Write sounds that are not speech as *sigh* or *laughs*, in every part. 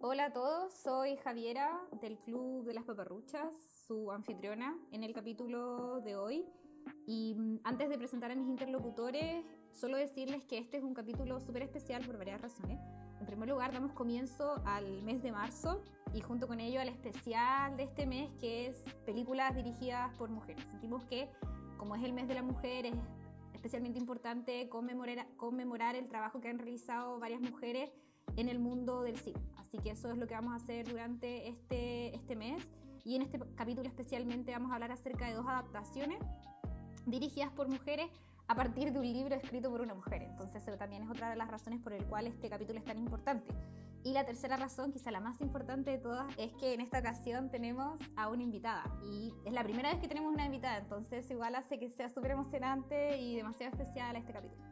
Hola a todos, soy Javiera del Club de las Paparruchas, su anfitriona en el capítulo de hoy. Y mm, antes de presentar a mis interlocutores, solo decirles que este es un capítulo súper especial por varias razones. En primer lugar, damos comienzo al mes de marzo y junto con ello al especial de este mes que es películas dirigidas por mujeres. Sentimos que como es el mes de la mujer, es especialmente importante conmemorar, conmemorar el trabajo que han realizado varias mujeres en el mundo del cine. Así que eso es lo que vamos a hacer durante este, este mes. Y en este capítulo especialmente vamos a hablar acerca de dos adaptaciones dirigidas por mujeres a partir de un libro escrito por una mujer. Entonces eso también es otra de las razones por el cual este capítulo es tan importante. Y la tercera razón, quizá la más importante de todas, es que en esta ocasión tenemos a una invitada. Y es la primera vez que tenemos una invitada, entonces igual hace que sea súper emocionante y demasiado especial este capítulo.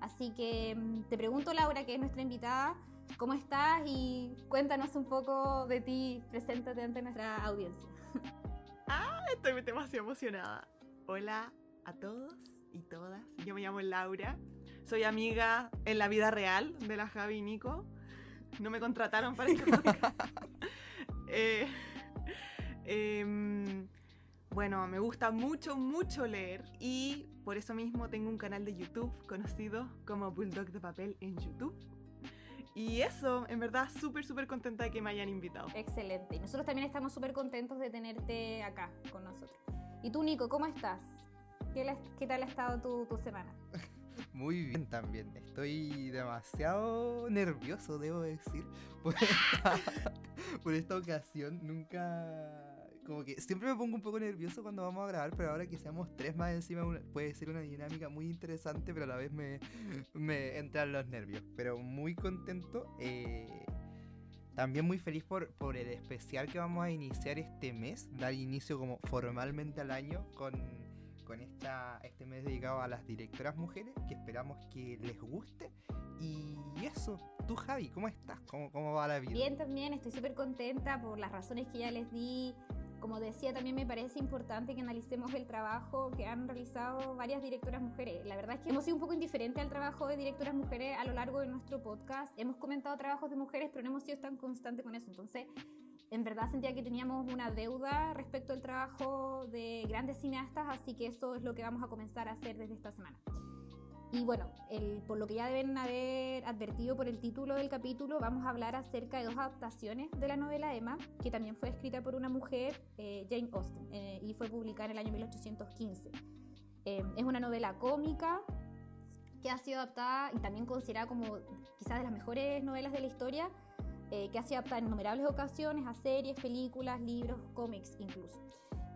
Así que mm, te pregunto, Laura, que es nuestra invitada, ¿cómo estás? Y cuéntanos un poco de ti, preséntate ante nuestra audiencia. Ah, estoy demasiado emocionada. Hola a todos y todas. Yo me llamo Laura. Soy amiga en la vida real de la Javi y Nico. No me contrataron para este podcast. *laughs* Eh, em, bueno, me gusta mucho, mucho leer y por eso mismo tengo un canal de YouTube conocido como Bulldog de Papel en YouTube. Y eso, en verdad, súper, súper contenta de que me hayan invitado. Excelente. Y nosotros también estamos súper contentos de tenerte acá con nosotros. Y tú, Nico, ¿cómo estás? ¿Qué, qué tal ha estado tu, tu semana? *laughs* Muy bien también. Estoy demasiado nervioso, debo decir. Por esta, *laughs* por esta ocasión. Nunca. Como que siempre me pongo un poco nervioso cuando vamos a grabar, pero ahora que seamos tres más encima puede ser una dinámica muy interesante, pero a la vez me, me entran los nervios. Pero muy contento. eh, también muy feliz por, por el especial que vamos a iniciar este mes. Dar inicio como formalmente al año con con esta, este mes dedicado a las directoras mujeres, que esperamos que les guste. Y eso, tú Javi, ¿cómo estás? ¿Cómo, cómo va la vida? Bien, también estoy súper contenta por las razones que ya les di. Como decía, también me parece importante que analicemos el trabajo que han realizado varias directoras mujeres. La verdad es que hemos sido un poco indiferentes al trabajo de directoras mujeres a lo largo de nuestro podcast. Hemos comentado trabajos de mujeres, pero no hemos sido tan constantes con eso. Entonces, en verdad sentía que teníamos una deuda respecto al trabajo de grandes cineastas, así que eso es lo que vamos a comenzar a hacer desde esta semana. Y bueno, el- por lo que ya deben haber advertido por el título del capítulo, vamos a hablar acerca de dos adaptaciones de la novela Emma, que también fue escrita por una mujer, eh, Jane Austen, eh, y fue publicada en el año 1815. Eh, es una novela cómica que ha sido adaptada y también considerada como quizás de las mejores novelas de la historia, eh, que ha sido adaptada en innumerables ocasiones a series, películas, libros, cómics incluso.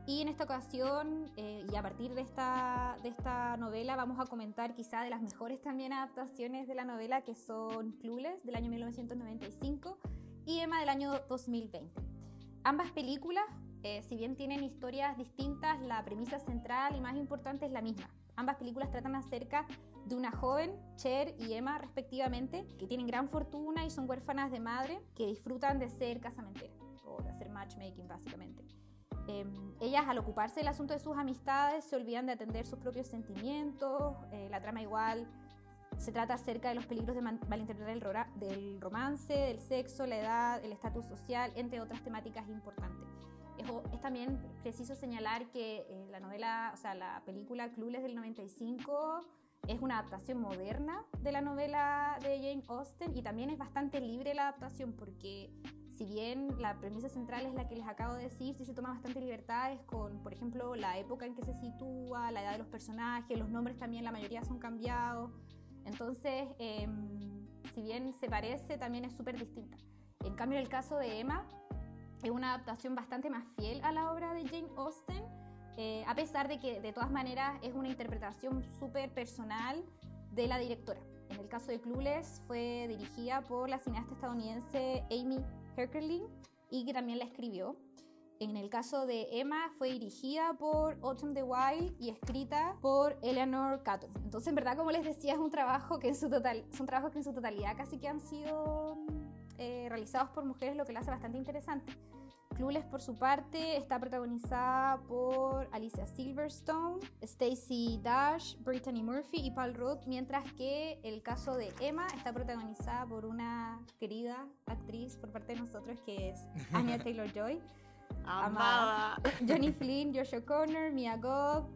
Y en esta ocasión, eh, y a partir de esta, de esta novela, vamos a comentar quizá de las mejores también adaptaciones de la novela, que son Clueless, del año 1995, y Emma, del año 2020. Ambas películas, eh, si bien tienen historias distintas, la premisa central y más importante es la misma. Ambas películas tratan acerca de una joven, Cher y Emma respectivamente, que tienen gran fortuna y son huérfanas de madre, que disfrutan de ser casamenteras, o de hacer matchmaking básicamente. Eh, ellas al ocuparse del asunto de sus amistades se olvidan de atender sus propios sentimientos, eh, la trama igual se trata acerca de los peligros de malinterpretar el romance, del sexo, la edad, el estatus social, entre otras temáticas importantes. Es también preciso señalar que eh, la novela, o sea, la película Clueless del 95 es una adaptación moderna de la novela de Jane Austen y también es bastante libre la adaptación porque si bien la premisa central es la que les acabo de decir, sí se toma bastante libertades con, por ejemplo, la época en que se sitúa, la edad de los personajes, los nombres también, la mayoría son cambiados. Entonces, em, si bien se parece, también es súper distinta. En cambio, en el caso de Emma, es una adaptación bastante más fiel a la obra de Jane Austen, eh, a pesar de que de todas maneras es una interpretación súper personal de la directora. En el caso de Clueless fue dirigida por la cineasta estadounidense Amy Heckerling y que también la escribió. En el caso de Emma fue dirigida por Autumn the Wild y escrita por Eleanor Catton. Entonces, en verdad, como les decía, es un trabajo que en su total, son trabajos que en su totalidad casi que han sido eh, realizados por mujeres, lo que lo hace bastante interesante. Clueless, por su parte, está protagonizada por Alicia Silverstone, Stacey Dash, Brittany Murphy y Paul Rudd, mientras que el caso de Emma está protagonizada por una querida actriz por parte de nosotros que es Anya *laughs* Taylor-Joy. Amada. Johnny Flynn, Joshua Connor, Mia Goth,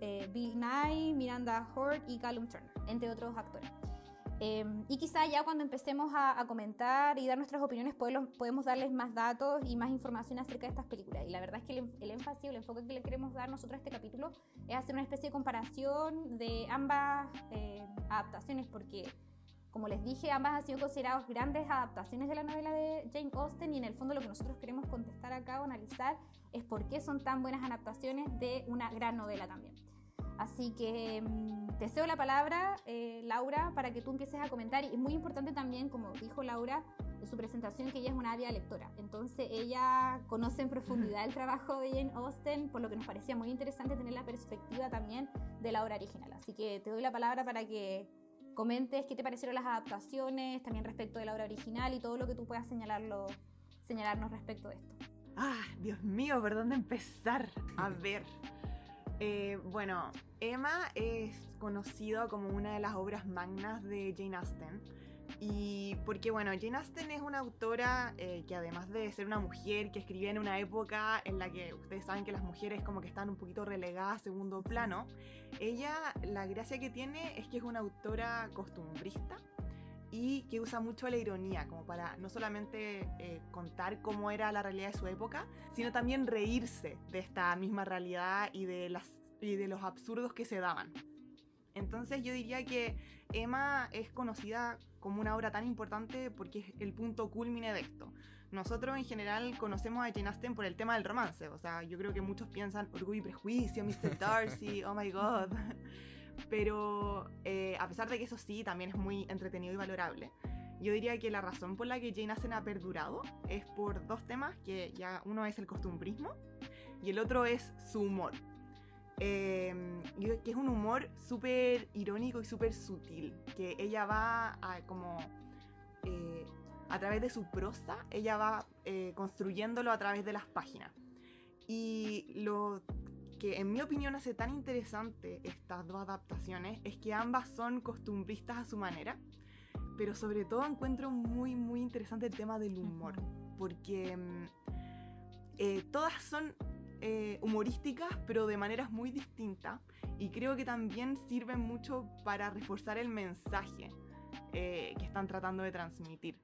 eh, Bill Nye, Miranda Hort y Callum Turner, entre otros actores. Eh, y quizá ya cuando empecemos a, a, comentar y dar nuestras opiniones podemos, podemos darles más datos y más información acerca de estas películas. Y la verdad es que el, el énfasis o el enfoque que le queremos dar nosotros a este capítulo es hacer una especie de comparación de ambas eh, adaptaciones, porque como les dije, ambas han sido consideradas grandes adaptaciones de la novela de Jane Austen y en el fondo lo que nosotros queremos contestar acá o analizar es por qué son tan buenas adaptaciones de una gran novela también. Así que mmm, te cedo la palabra, eh, Laura, para que tú empieces a comentar. Y es muy importante también, como dijo Laura en su presentación, que ella es una ávida lectora. Entonces ella conoce en profundidad el trabajo de Jane Austen, por lo que nos parecía muy interesante tener la perspectiva también de la obra original. Así que te doy la palabra para que comentes qué te parecieron las adaptaciones, también respecto de la obra original y todo lo que tú puedas señalarlo, señalarnos respecto de esto. Ah, Dios mío, ¿por dónde empezar? A ver. Eh, bueno, Emma es conocido como una de las obras magnas de Jane Austen. Y porque, bueno, Jane Austen es una autora eh, que además de ser una mujer que escribía en una época en la que ustedes saben que las mujeres como que están un poquito relegadas a segundo plano, ella la gracia que tiene es que es una autora costumbrista y que usa mucho la ironía como para no solamente eh, contar cómo era la realidad de su época, sino también reírse de esta misma realidad y de, las, y de los absurdos que se daban. Entonces yo diría que Emma es conocida como una obra tan importante porque es el punto culmine de esto. Nosotros en general conocemos a Jane Austen por el tema del romance, o sea, yo creo que muchos piensan Orgullo y Prejuicio, Mr. Darcy, oh my god. *laughs* Pero eh, a pesar de que eso sí, también es muy entretenido y valorable. Yo diría que la razón por la que Jane Austen ha perdurado es por dos temas, que ya uno es el costumbrismo y el otro es su humor. Eh, que es un humor súper irónico y súper sutil, que ella va a, como eh, a través de su prosa, ella va eh, construyéndolo a través de las páginas. Y lo que en mi opinión hace tan interesante estas dos adaptaciones es que ambas son costumbristas a su manera, pero sobre todo encuentro muy muy interesante el tema del humor, porque eh, todas son eh, humorísticas, pero de maneras muy distintas, y creo que también sirven mucho para reforzar el mensaje eh, que están tratando de transmitir.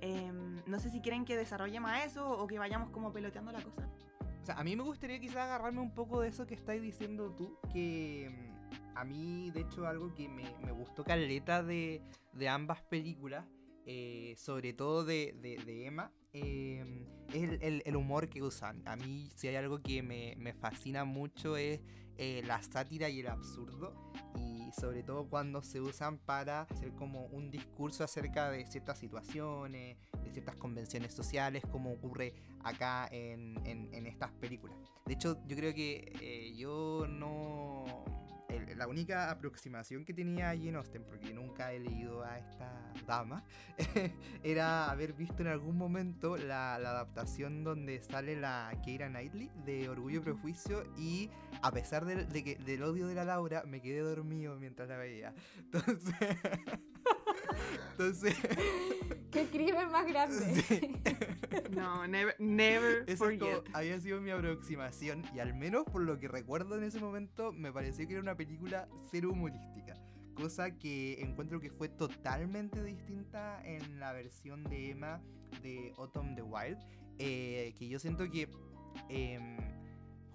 Em, no sé si quieren que desarrolle más eso o que vayamos como peloteando la cosa. O sea, a mí me gustaría quizás agarrarme un poco de eso que estáis diciendo tú, que mm, a mí, de hecho, algo que me, me gustó caleta de, de ambas películas, eh, sobre todo de, de, Emma, eh, es el, el, humor que usan. A mí, si hay algo que me, me fascina mucho, es eh, la sátira y el absurdo. Sobre todo cuando se usan para hacer como un discurso acerca de ciertas situaciones, de ciertas convenciones sociales, como ocurre acá en, en, estas películas. De hecho, yo creo que eh, yo no el, la única aproximación que tenía a Jane Austen, porque nunca he leído a esta dama, *laughs* era haber visto en algún momento la, la, adaptación donde sale la Keira Knightley de Orgullo y Prejuicio y a pesar de, de que, del odio de la Laura, me quedé dormido mientras la veía. *laughs* Entonces... Entonces... ¡Qué crimen más grande! Sí. *laughs* No, never, never Eso forget. Como, había sido mi aproximación y al menos por lo que recuerdo en ese momento me pareció que era una película cero humorística. Cosa que encuentro que fue totalmente distinta en la versión de Emma de Autumn the Wild. Eh, que yo siento que... Eh,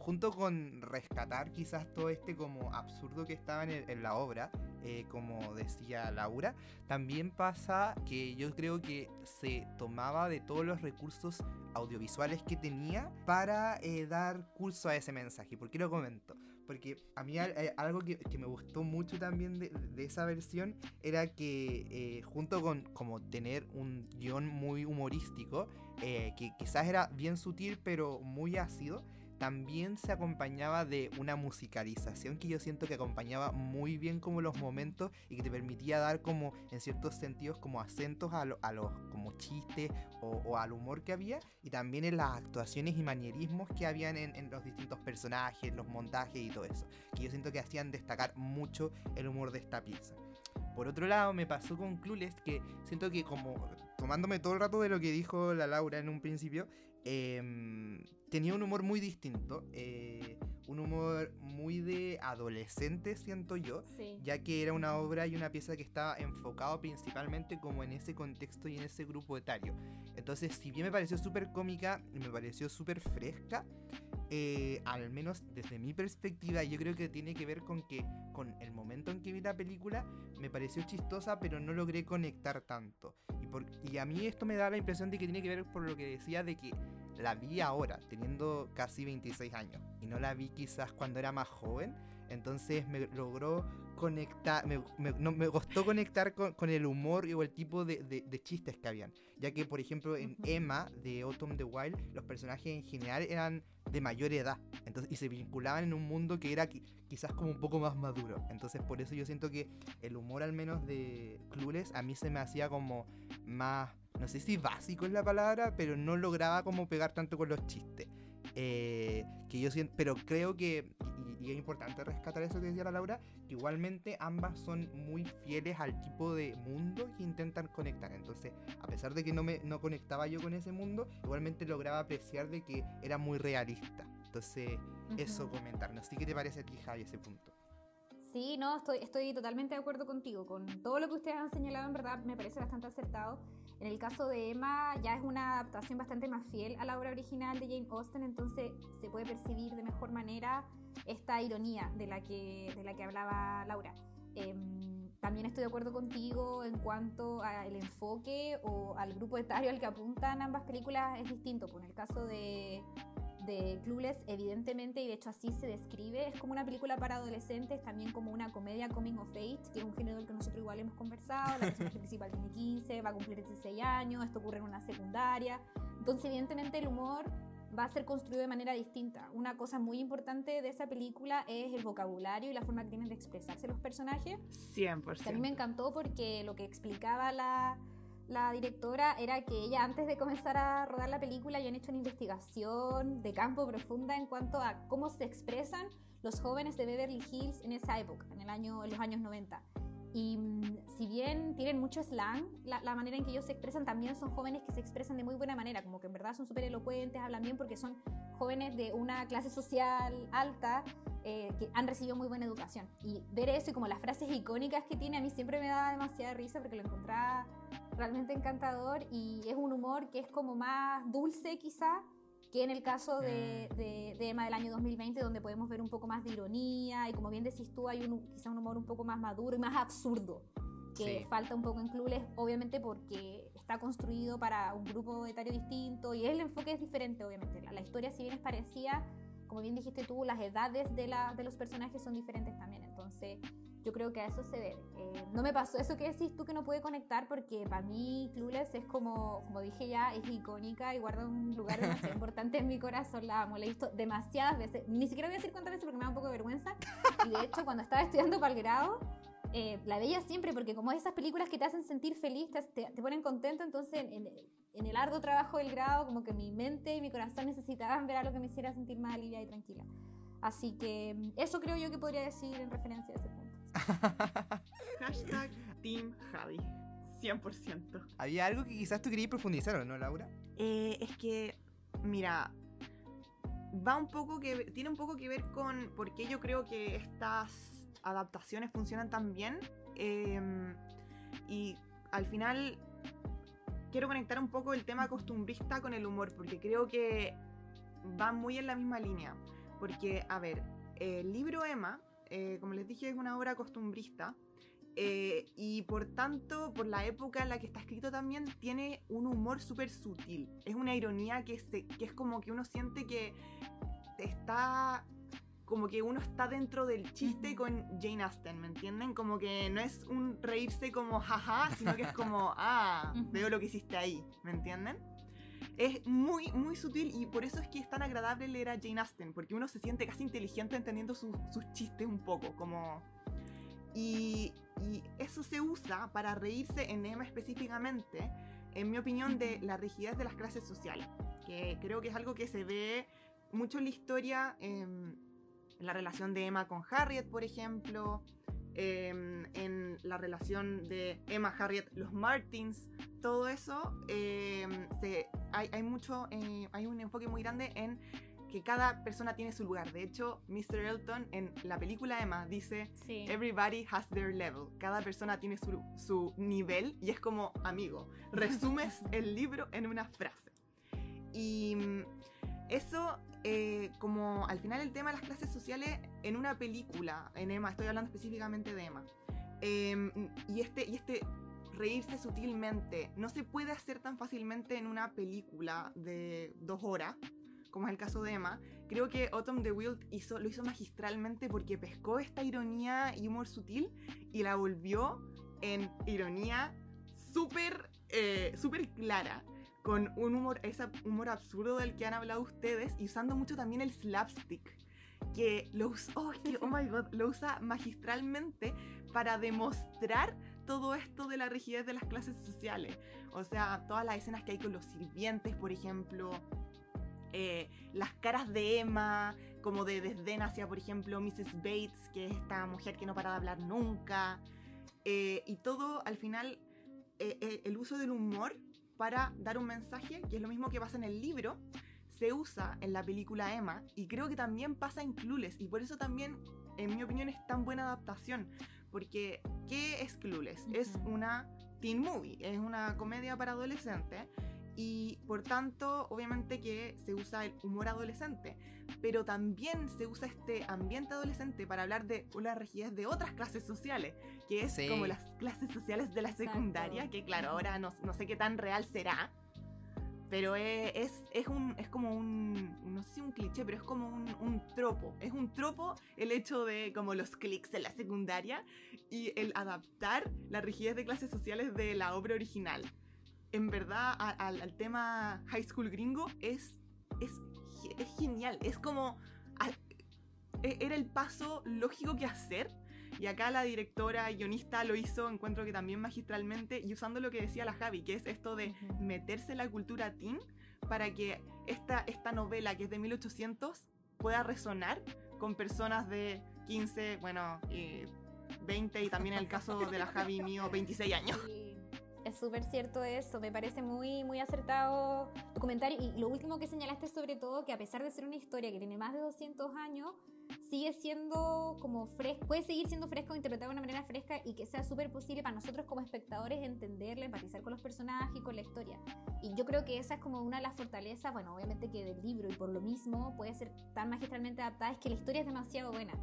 junto con rescatar quizás todo este como absurdo que estaba en, la obra, eh, como decía Laura, también pasa que yo creo que se tomaba de todos los recursos audiovisuales que tenía para eh, dar curso a ese mensaje. ¿Por qué lo comento? Porque a mí eh, algo que, me gustó mucho también de, esa versión era que junto con como tener un guion muy humorístico, que quizás era bien sutil pero muy ácido, también se acompañaba de una musicalización que yo siento que acompañaba muy bien como los momentos y que te permitía dar como en ciertos sentidos como acentos a, lo- los como chistes o, al humor que había y también en las actuaciones y manierismos que habían en, los distintos personajes, los montajes y todo eso, que yo siento que hacían destacar mucho el humor de esta pieza. Por otro lado, me pasó con Clueless que siento que como tomándome todo el rato de lo que dijo la Laura en un principio, em, tenía un humor muy distinto, eh, un humor muy de adolescente, siento yo, Sí. ya que era una obra y una pieza que estaba enfocado principalmente como en ese contexto y en ese grupo etario. Entonces, si bien me pareció súper cómica y me pareció súper fresca, eh, al menos desde mi perspectiva, yo creo que tiene que ver con que con el momento en que vi la película me pareció chistosa, pero no logré conectar tanto. Y, por- y a mí esto me da la impresión de que tiene que ver por lo que decía de que la vi ahora, teniendo casi 26 años, y no la vi quizás cuando era más joven. Entonces me logró conectar, me, me- no, me costó conectar con, con el humor y o el tipo de, de- de chistes que habían. Ya que, por ejemplo, en. Emma de Autumn the Wild, los personajes en general eran de mayor edad. Entonces, y se vinculaban en un mundo que era qui- quizás como un poco más maduro. Entonces, por eso yo siento que el humor, al menos de Clueless, a mí se me hacía como más, no sé si básico es la palabra, pero no lograba como pegar tanto con los chistes. Eh, que yo siento, pero creo que, y, y es importante rescatar eso que decía la Laura, que igualmente ambas son muy fieles al tipo de mundo que intentan conectar. Entonces, a pesar de que no me no conectaba yo con ese mundo, igualmente lograba apreciar de que era muy realista. Entonces, eso Ujú. comentar. No sé qué te parece a ti, Javi, ese punto. Sí, no, estoy, estoy totalmente de acuerdo contigo. Con todo lo que ustedes han señalado, en verdad, me parece bastante acertado. En el caso de Emma, ya es una adaptación bastante más fiel a la obra original de Jane Austen, entonces se puede percibir de mejor manera esta ironía de la que, de la que hablaba Laura. Em, también estoy de acuerdo contigo en cuanto al enfoque o al grupo etario al que apuntan ambas películas es distinto. Pues en el caso de, de Clueless, evidentemente, y de hecho así se describe, es como una película para adolescentes, también como una comedia coming of age, que es un género del que nosotros igual hemos conversado. La personaje principal tiene 15, va a cumplir 16 años, esto ocurre en una secundaria. Entonces, evidentemente, el humor va a ser construido de manera distinta. Una cosa muy importante de esa película es el vocabulario y la forma que tienen de expresarse los personajes. 100%. Que a mí me encantó porque lo que explicaba la, la directora era que ella antes de comenzar a rodar la película habían hecho una investigación de campo profunda en cuanto a cómo se expresan los jóvenes de Beverly Hills en esa época, en, el año, en los años 90. Y mm, si bien tienen mucho slang, la, la manera en que ellos se expresan también son jóvenes que se expresan de muy buena manera, como que en verdad son súper elocuentes, hablan bien porque son jóvenes de una clase social alta eh, que han recibido muy buena educación. Y ver eso y como las frases icónicas que tiene a mí siempre me da demasiada risa porque lo encontraba realmente encantador y es un humor que es como más dulce quizá que en el caso de, de, de Emma del año 2020 donde podemos ver un poco más de ironía y como bien decís tú hay un, quizá un humor un poco más maduro y más absurdo que Sí. falta un poco en Clueless obviamente porque está construido para un grupo etario distinto y el enfoque es diferente obviamente la, la historia si bien es parecida como bien dijiste tú, las edades de, la, de los personajes son diferentes también. Entonces, yo creo que a eso se debe. Eh, no me pasó eso que decís tú que no pude conectar, porque para mí Clueless es como, como dije ya, es icónica y guarda un lugar demasiado *laughs* importante en mi corazón. La amo, la he visto demasiadas veces. Ni siquiera voy a decir cuántas veces porque me da un poco de vergüenza. Y de hecho, cuando estaba estudiando para el grado, eh, la veía siempre porque como esas películas que te hacen sentir feliz, te, te- ponen contento, entonces en, en- en el arduo trabajo del grado, como que mi mente y mi corazón necesitaban ver algo que me hiciera sentir más aliviada y tranquila. Así que mm, eso creo yo que podría decir en referencia a ese punto. *laughs* Hashtag Team Javi. 100%. Había algo que quizás tú querías profundizar, ¿o no, Laura? Eh, es que, mira, va un poco que tiene un poco que ver con por qué yo creo que estas adaptaciones funcionan tan bien. eh, y al final quiero conectar un poco el tema costumbrista con el humor, porque creo que va muy en la misma línea. Porque, a ver, el libro Emma, eh, como les dije, es una obra costumbrista. eh, y por tanto, por la época en la que está escrito también, tiene un humor súper sutil. Es una ironía que, se- que es como que uno siente que está... Como que uno está dentro del chiste con Jane Austen, ¿me entienden? Como que no es un reírse como jaja, sino que es como, ah, veo lo que hiciste ahí, ¿me entienden? Es muy, muy sutil y por eso es que es tan agradable leer a Jane Austen, porque uno se siente casi inteligente entendiendo sus, sus chistes un poco, como... Y, y eso se usa para reírse en Emma específicamente, en mi opinión, de la rigidez de las clases sociales, que creo que es algo que se ve mucho en la historia, em, en la relación de Emma con Harriet, por ejemplo, em, en la relación de Emma, Harriet, los Martins, todo eso, em, se, hay, hay mucho, eh, hay un enfoque muy grande en que cada persona tiene su lugar. De hecho, Mr. Elton en la película Emma dice, Sí. Everybody has their level. Cada persona tiene su, su nivel y es como amigo. Resumes *laughs* el libro en una frase. Y mm, eso, eh, como al final el tema de las clases sociales en una película, en Emma, estoy hablando específicamente de Emma. em, y, este, y este reírse sutilmente no se puede hacer tan fácilmente en una película de dos horas como es el caso de Emma, creo que Autumn the Wild hizo, lo hizo magistralmente porque pescó esta ironía y humor sutil y la volvió en ironía súper eh, súper clara, con un humor, ese humor absurdo del que han hablado ustedes y usando mucho también el slapstick. Que lo, us- oh, oh my god, lo usa magistralmente para demostrar todo esto de la rigidez de las clases sociales. O sea, todas las escenas que hay con los sirvientes, por ejemplo, eh, las caras de Emma, como de desdén hacia, por ejemplo, Mrs. Bates, que es esta mujer que no para de hablar nunca, eh, y todo al final, eh, el uso del humor para dar un mensaje, que es lo mismo que pasa en el libro, se usa en la película Emma, y creo que también pasa en Clueless, y por eso también, en mi opinión, es tan buena adaptación, porque ¿qué es Clueless? Es Ujú. una teen movie, es una comedia para adolescentes, y por tanto, obviamente que se usa el humor adolescente, pero también se usa este ambiente adolescente para hablar de una rigidez de otras clases sociales, que es Sí. como las clases sociales de la Exacto. secundaria, que claro, ahora no, no sé qué tan real será, pero es, es, un, es como un, no sé si un cliché, pero es como un, un tropo, es un tropo el hecho de como los clics en la secundaria y el adaptar la rigidez de clases sociales de la obra original en verdad a- al, tema high school gringo es, es, es genial. Es como... e- era el paso lógico que hacer. Y acá la directora guionista lo hizo, encuentro que también magistralmente, y usando lo que decía la Javi, que es esto de meterse en la cultura teen para que esta, esta novela, que es de 1800, pueda resonar con personas de 15, bueno, eh, 20 y también en el caso de la Javi mío, 26 años. Sí, es súper cierto eso, me parece muy, muy acertado tu comentario. Y lo último que señalaste sobre todo, que a pesar de ser una historia que tiene más de 200 años, sigue siendo como fresco, puede seguir siendo fresco, interpretado de una manera fresca y que sea súper posible para nosotros como espectadores entenderla, empatizar con los personajes y con la historia. Y yo creo que esa es como una de las fortalezas, bueno, obviamente que del libro y por lo mismo puede ser tan magistralmente adaptada, es que la historia es demasiado buena.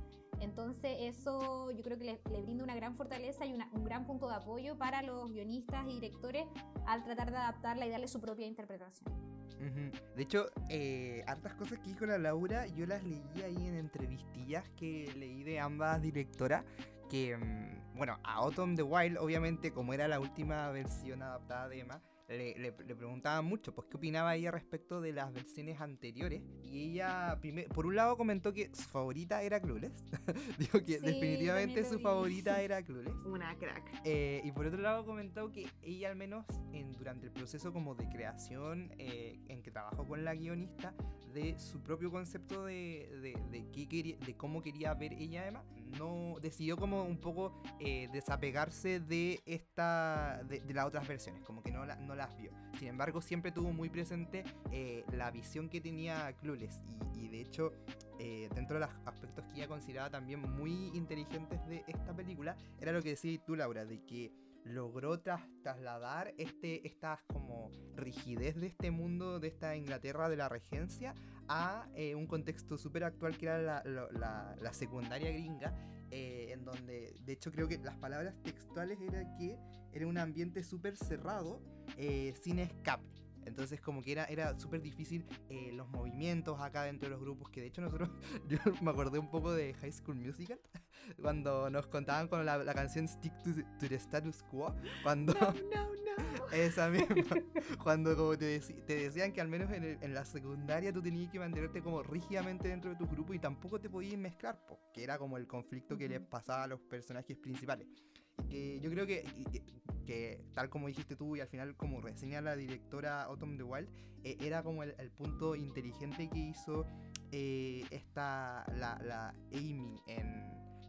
Entonces eso yo creo que le, le brinda una gran fortaleza y una- un gran punto de apoyo para los guionistas y directores al tratar de adaptarla y darle su propia interpretación. Ujú. De hecho, eh, hartas cosas que dijo la Laura, yo las leí ahí en entrevistillas que leí de ambas directoras. Que, mm, bueno, a Autumn the Wild, obviamente, como era la última versión adaptada de Emma, le, le, le preguntaban mucho, pues, qué opinaba ella respecto de las versiones anteriores. Y ella, primer- por un lado, comentó que su favorita era Clueless. *laughs* Dijo que Sí, definitivamente su vi. favorita *laughs* era Clueless. Una crack. Eh, y por otro lado comentó que ella al menos en, durante el proceso como de creación eh, en que trabajó con la guionista de su propio concepto de, de, de qué quería- de cómo quería ver ella a Emma, no decidió como un poco eh, desapegarse de esta de, las otras versiones, como que no, la- no las vio. Sin embargo, siempre tuvo muy presente eh, la visión que tenía Clueless y, y de hecho eh, dentro de los aspectos que ella consideraba también muy inteligentes de esta película, era lo que decías tú, Laura, de que logró tras- trasladar este, esta como rigidez de este mundo, de esta Inglaterra de la regencia, a eh, un contexto súper actual que era la, la- la- secundaria gringa, eh, en donde, de hecho, creo que las palabras textuales era que era un ambiente súper cerrado, eh, sin escape. Entonces como que era, era súper difícil eh, los movimientos acá dentro de los grupos, que de hecho nosotros, *laughs* yo me acordé un poco de High School Musical, *laughs* cuando nos contaban con la, la canción Stick to the, to the Status Quo, cuando... No, no, no. *laughs* Esa misma. Cuando como te, deci- te decían que al menos en, el- en la secundaria tú tenías que mantenerte como rígidamente dentro de tu grupo y tampoco te podías mezclar, po, que era como el conflicto que les pasaba a los personajes principales. Que yo creo que, que tal como dijiste tú y al final como reseña la directora Autumn the Wild, eh, era como el, punto inteligente que hizo eh, esta, la, la Amy en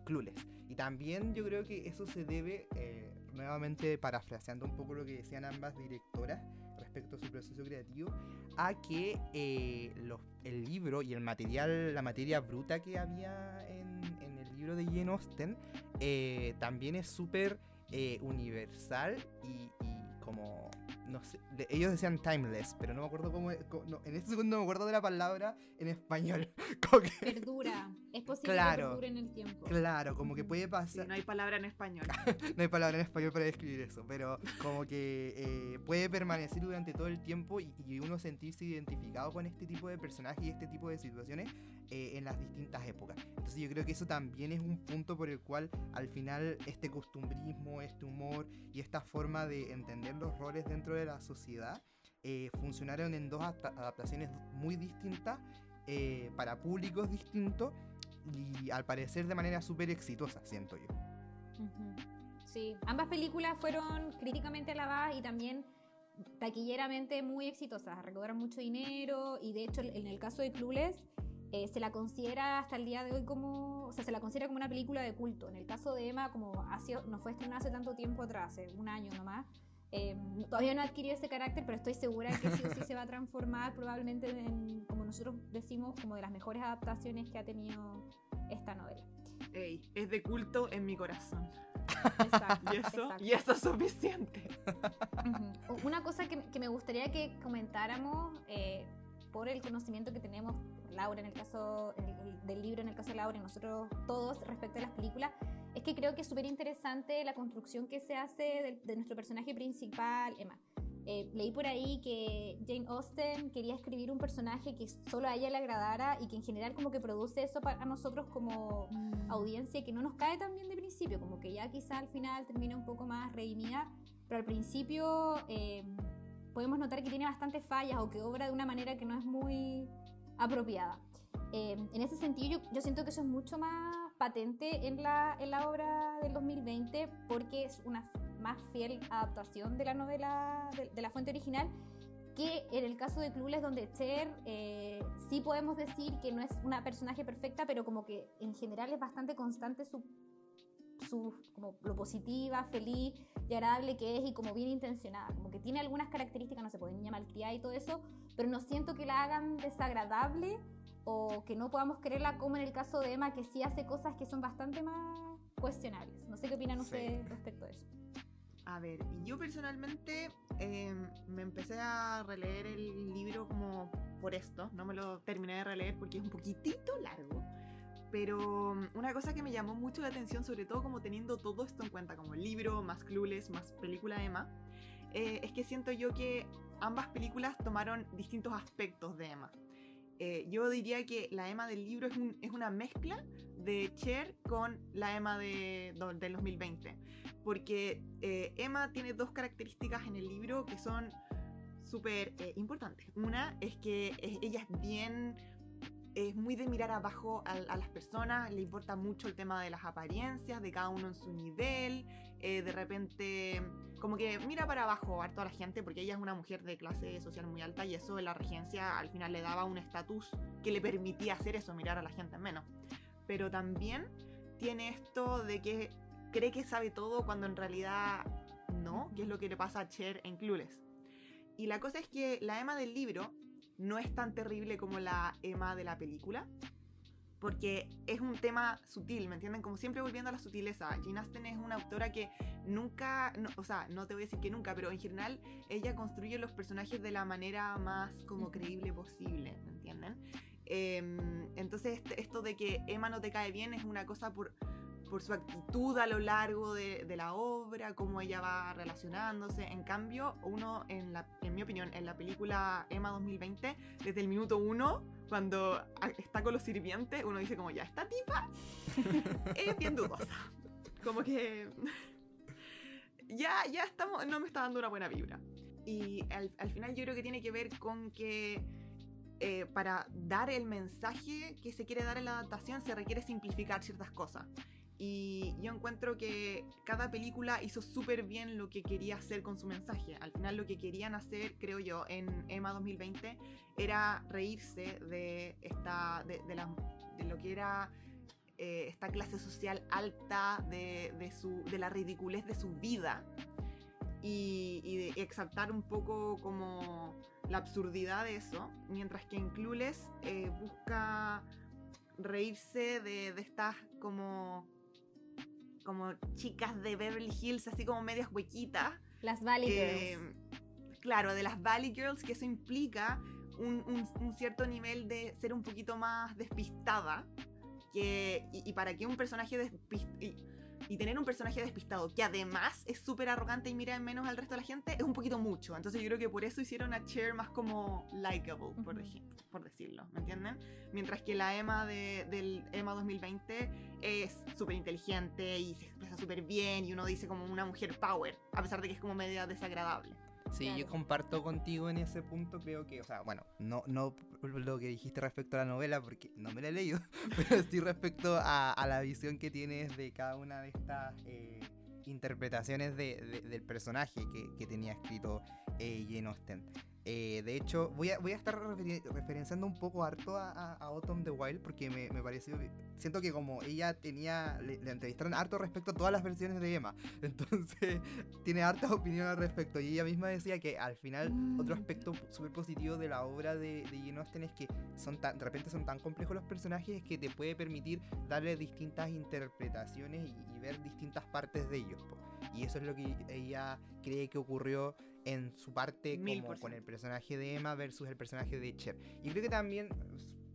Clueless. Y también yo creo que eso se debe, eh, nuevamente parafraseando un poco lo que decían ambas directoras respecto a su proceso creativo, a que eh, los- el libro y el material, la materia bruta que había en, de Jane Austen, eh, también es súper eh, universal y como, no sé, de- ellos decían timeless, pero no me acuerdo cómo, cómo- no, en este segundo no me acuerdo de la palabra en español. *laughs* Como que- Perdura. Es posible Claro. que perdure en el tiempo. claro, como que puede Sí, pasar... no hay palabra en español. *laughs* no hay palabra en español para describir eso, pero como que eh, puede permanecer durante todo el tiempo y, y uno sentirse identificado con este tipo de personajes y este tipo de situaciones eh, en las distintas épocas. Entonces yo creo que eso también es un punto por el cual al final este costumbrismo, este humor y esta forma de entender los roles dentro de la sociedad eh, funcionaron en dos adapta- adaptaciones muy distintas eh, para públicos distintos y al parecer de manera súper exitosa, siento yo. Sí, ambas películas fueron críticamente alabadas y también taquilleramente muy exitosas. Recaudaron mucho dinero y de hecho en el caso de Clueless eh, se la considera hasta el día de hoy como, o sea, se la considera como una película de culto. En el caso de Emma, como ha sido, no fue estrenada hace tanto tiempo atrás, hace un año nomás, eh, todavía no adquirió ese carácter, pero estoy segura que sí o sí *laughs* se va a transformar probablemente en, como nosotros decimos, como de las mejores adaptaciones que ha tenido esta novela. Ey, es de culto en mi corazón. Exacto, *laughs* Y eso, exacto. y eso es suficiente. Ujú. Una cosa que, que me gustaría que comentáramos eh, por el conocimiento que tenemos, Laura en el caso el- del libro, en el caso de Laura y nosotros todos respecto a las películas, es que creo que es súper interesante la construcción que se hace de, de nuestro personaje principal, Emma. Eh, leí por ahí que Jane Austen quería escribir un personaje que solo a ella le agradara y que en general como que produce eso para nosotros como audiencia que no nos cae tan bien de principio, como que ya quizá al final termina un poco más redimida, pero al principio eh, podemos notar que tiene bastantes fallas o que obra de una manera que no es muy apropiada. Eh, en ese sentido, yo, yo siento que eso es mucho más patente en la, en la obra del 2020 porque es una más fiel adaptación de la novela, de, de la fuente original, que en el caso de Clueless, donde Cher eh, sí podemos decir que no es una personaje perfecta, pero como que en general es bastante constante su, su como lo positiva, feliz y agradable que es y como bien intencionada. Como que tiene algunas características, no se puede niña malcriada y todo eso, pero no siento que la hagan desagradable o que no podamos quererla como en el caso de Emma, que sí hace cosas que son bastante más cuestionables. No sé qué opinan Sí. ustedes respecto a eso. A ver, yo personalmente eh, me empecé a releer el libro como por esto, no me lo terminé de releer porque es un poquitito largo, pero mm, una cosa que me llamó mucho la atención, sobre todo como teniendo todo esto en cuenta, como el libro, más Clueless, más película Emma, eh, es que siento yo que ambas películas tomaron distintos aspectos de Emma. Eh, yo diría que la Emma del libro es, un- es una mezcla de Cher con la Emma de, del 2020 porque eh, Emma tiene dos características en el libro que son súper eh, importantes. Una es que ella es bien, es muy de mirar abajo a, las personas, le importa mucho el tema de las apariencias, de cada uno en su nivel, eh, de repente como que mira para abajo a toda la gente porque ella es una mujer de clase social muy alta y eso en la regencia al final le daba un estatus que le permitía hacer eso, mirar a la gente en menos. Pero también tiene esto de que cree que sabe todo cuando en realidad no, que es lo que le pasa a Cher en Clueless. Y la cosa es que la Emma del libro no es tan terrible como la Emma de la película, porque es un tema sutil, ¿me entienden? Como siempre volviendo a la sutileza. Jane Austen es una autora que nunca, no- o sea, no te voy a decir que nunca, pero en general ella construye los personajes de la manera más como creíble posible, ¿me entienden? Em, entonces este- esto de que Emma no te cae bien es una cosa por por su actitud a lo largo de, de la obra, cómo ella va relacionándose. En cambio, uno, en, la, en mi opinión, en la película Emma 2020, desde el minuto uno, cuando está con los sirvientes, uno dice como, ya, esta tipa *laughs* es bien dudosa. Como que *laughs* ya, ya estamos, no me está dando una buena vibra. Y al, al final yo creo que tiene que ver con que eh, para dar el mensaje que se quiere dar en la adaptación se requiere simplificar ciertas cosas. Y yo encuentro que cada película hizo súper bien lo que quería hacer con su mensaje. Al final lo que querían hacer, creo yo, en Emma 2020 era reírse de, esta, de, la- lo que era eh, esta clase social alta, de, de su, de la ridiculez de su vida y, exaltar un poco como la absurdidad de eso, mientras que en Clueless eh, busca reírse de, de estas como como chicas de Beverly Hills, así como medias huequitas. Las Valley Eh, Girls. claro, de las Valley Girls, que eso implica un, un- un cierto nivel de ser un poquito más despistada. Que, y, y para que un personaje despis- y, y tener un personaje despistado que además es súper arrogante y mira en menos al resto de la gente es un poquito mucho. Entonces yo creo que por eso hicieron a Cher más como likable, por, ejemplo, por decirlo, ¿me entienden? Mientras que la Emma de, del Emma 2020 es súper inteligente y se expresa súper bien y uno dice como una mujer power, a pesar de que es como media desagradable. Sí, yo comparto contigo en ese punto, creo que, o sea, bueno, no, no lo que dijiste respecto a la novela, porque no me la he leído, *laughs* pero sí respecto a, a la visión que tienes de cada una de estas eh, interpretaciones de- de- del personaje que, que tenía escrito eh, Jane Austen. Eh, de hecho, voy a, estar referenciando un poco harto a, a, Autumn the Wild porque me, me pareció. Siento que como ella tenía. Le, le entrevistaron harto respecto a todas las versiones de Emma. *laughs* Entonces, *laughs* tiene hartas opiniones al respecto. Y ella misma decía que al final, otro aspecto súper positivo de la obra de, de Jane Austen es que de repente son tan complejos los personajes que te puede permitir darle distintas interpretaciones y, ver distintas partes de ellos. Y eso es lo que ella cree que ocurrió en su parte como con el personaje de Emma versus el personaje de Cher. Y creo que también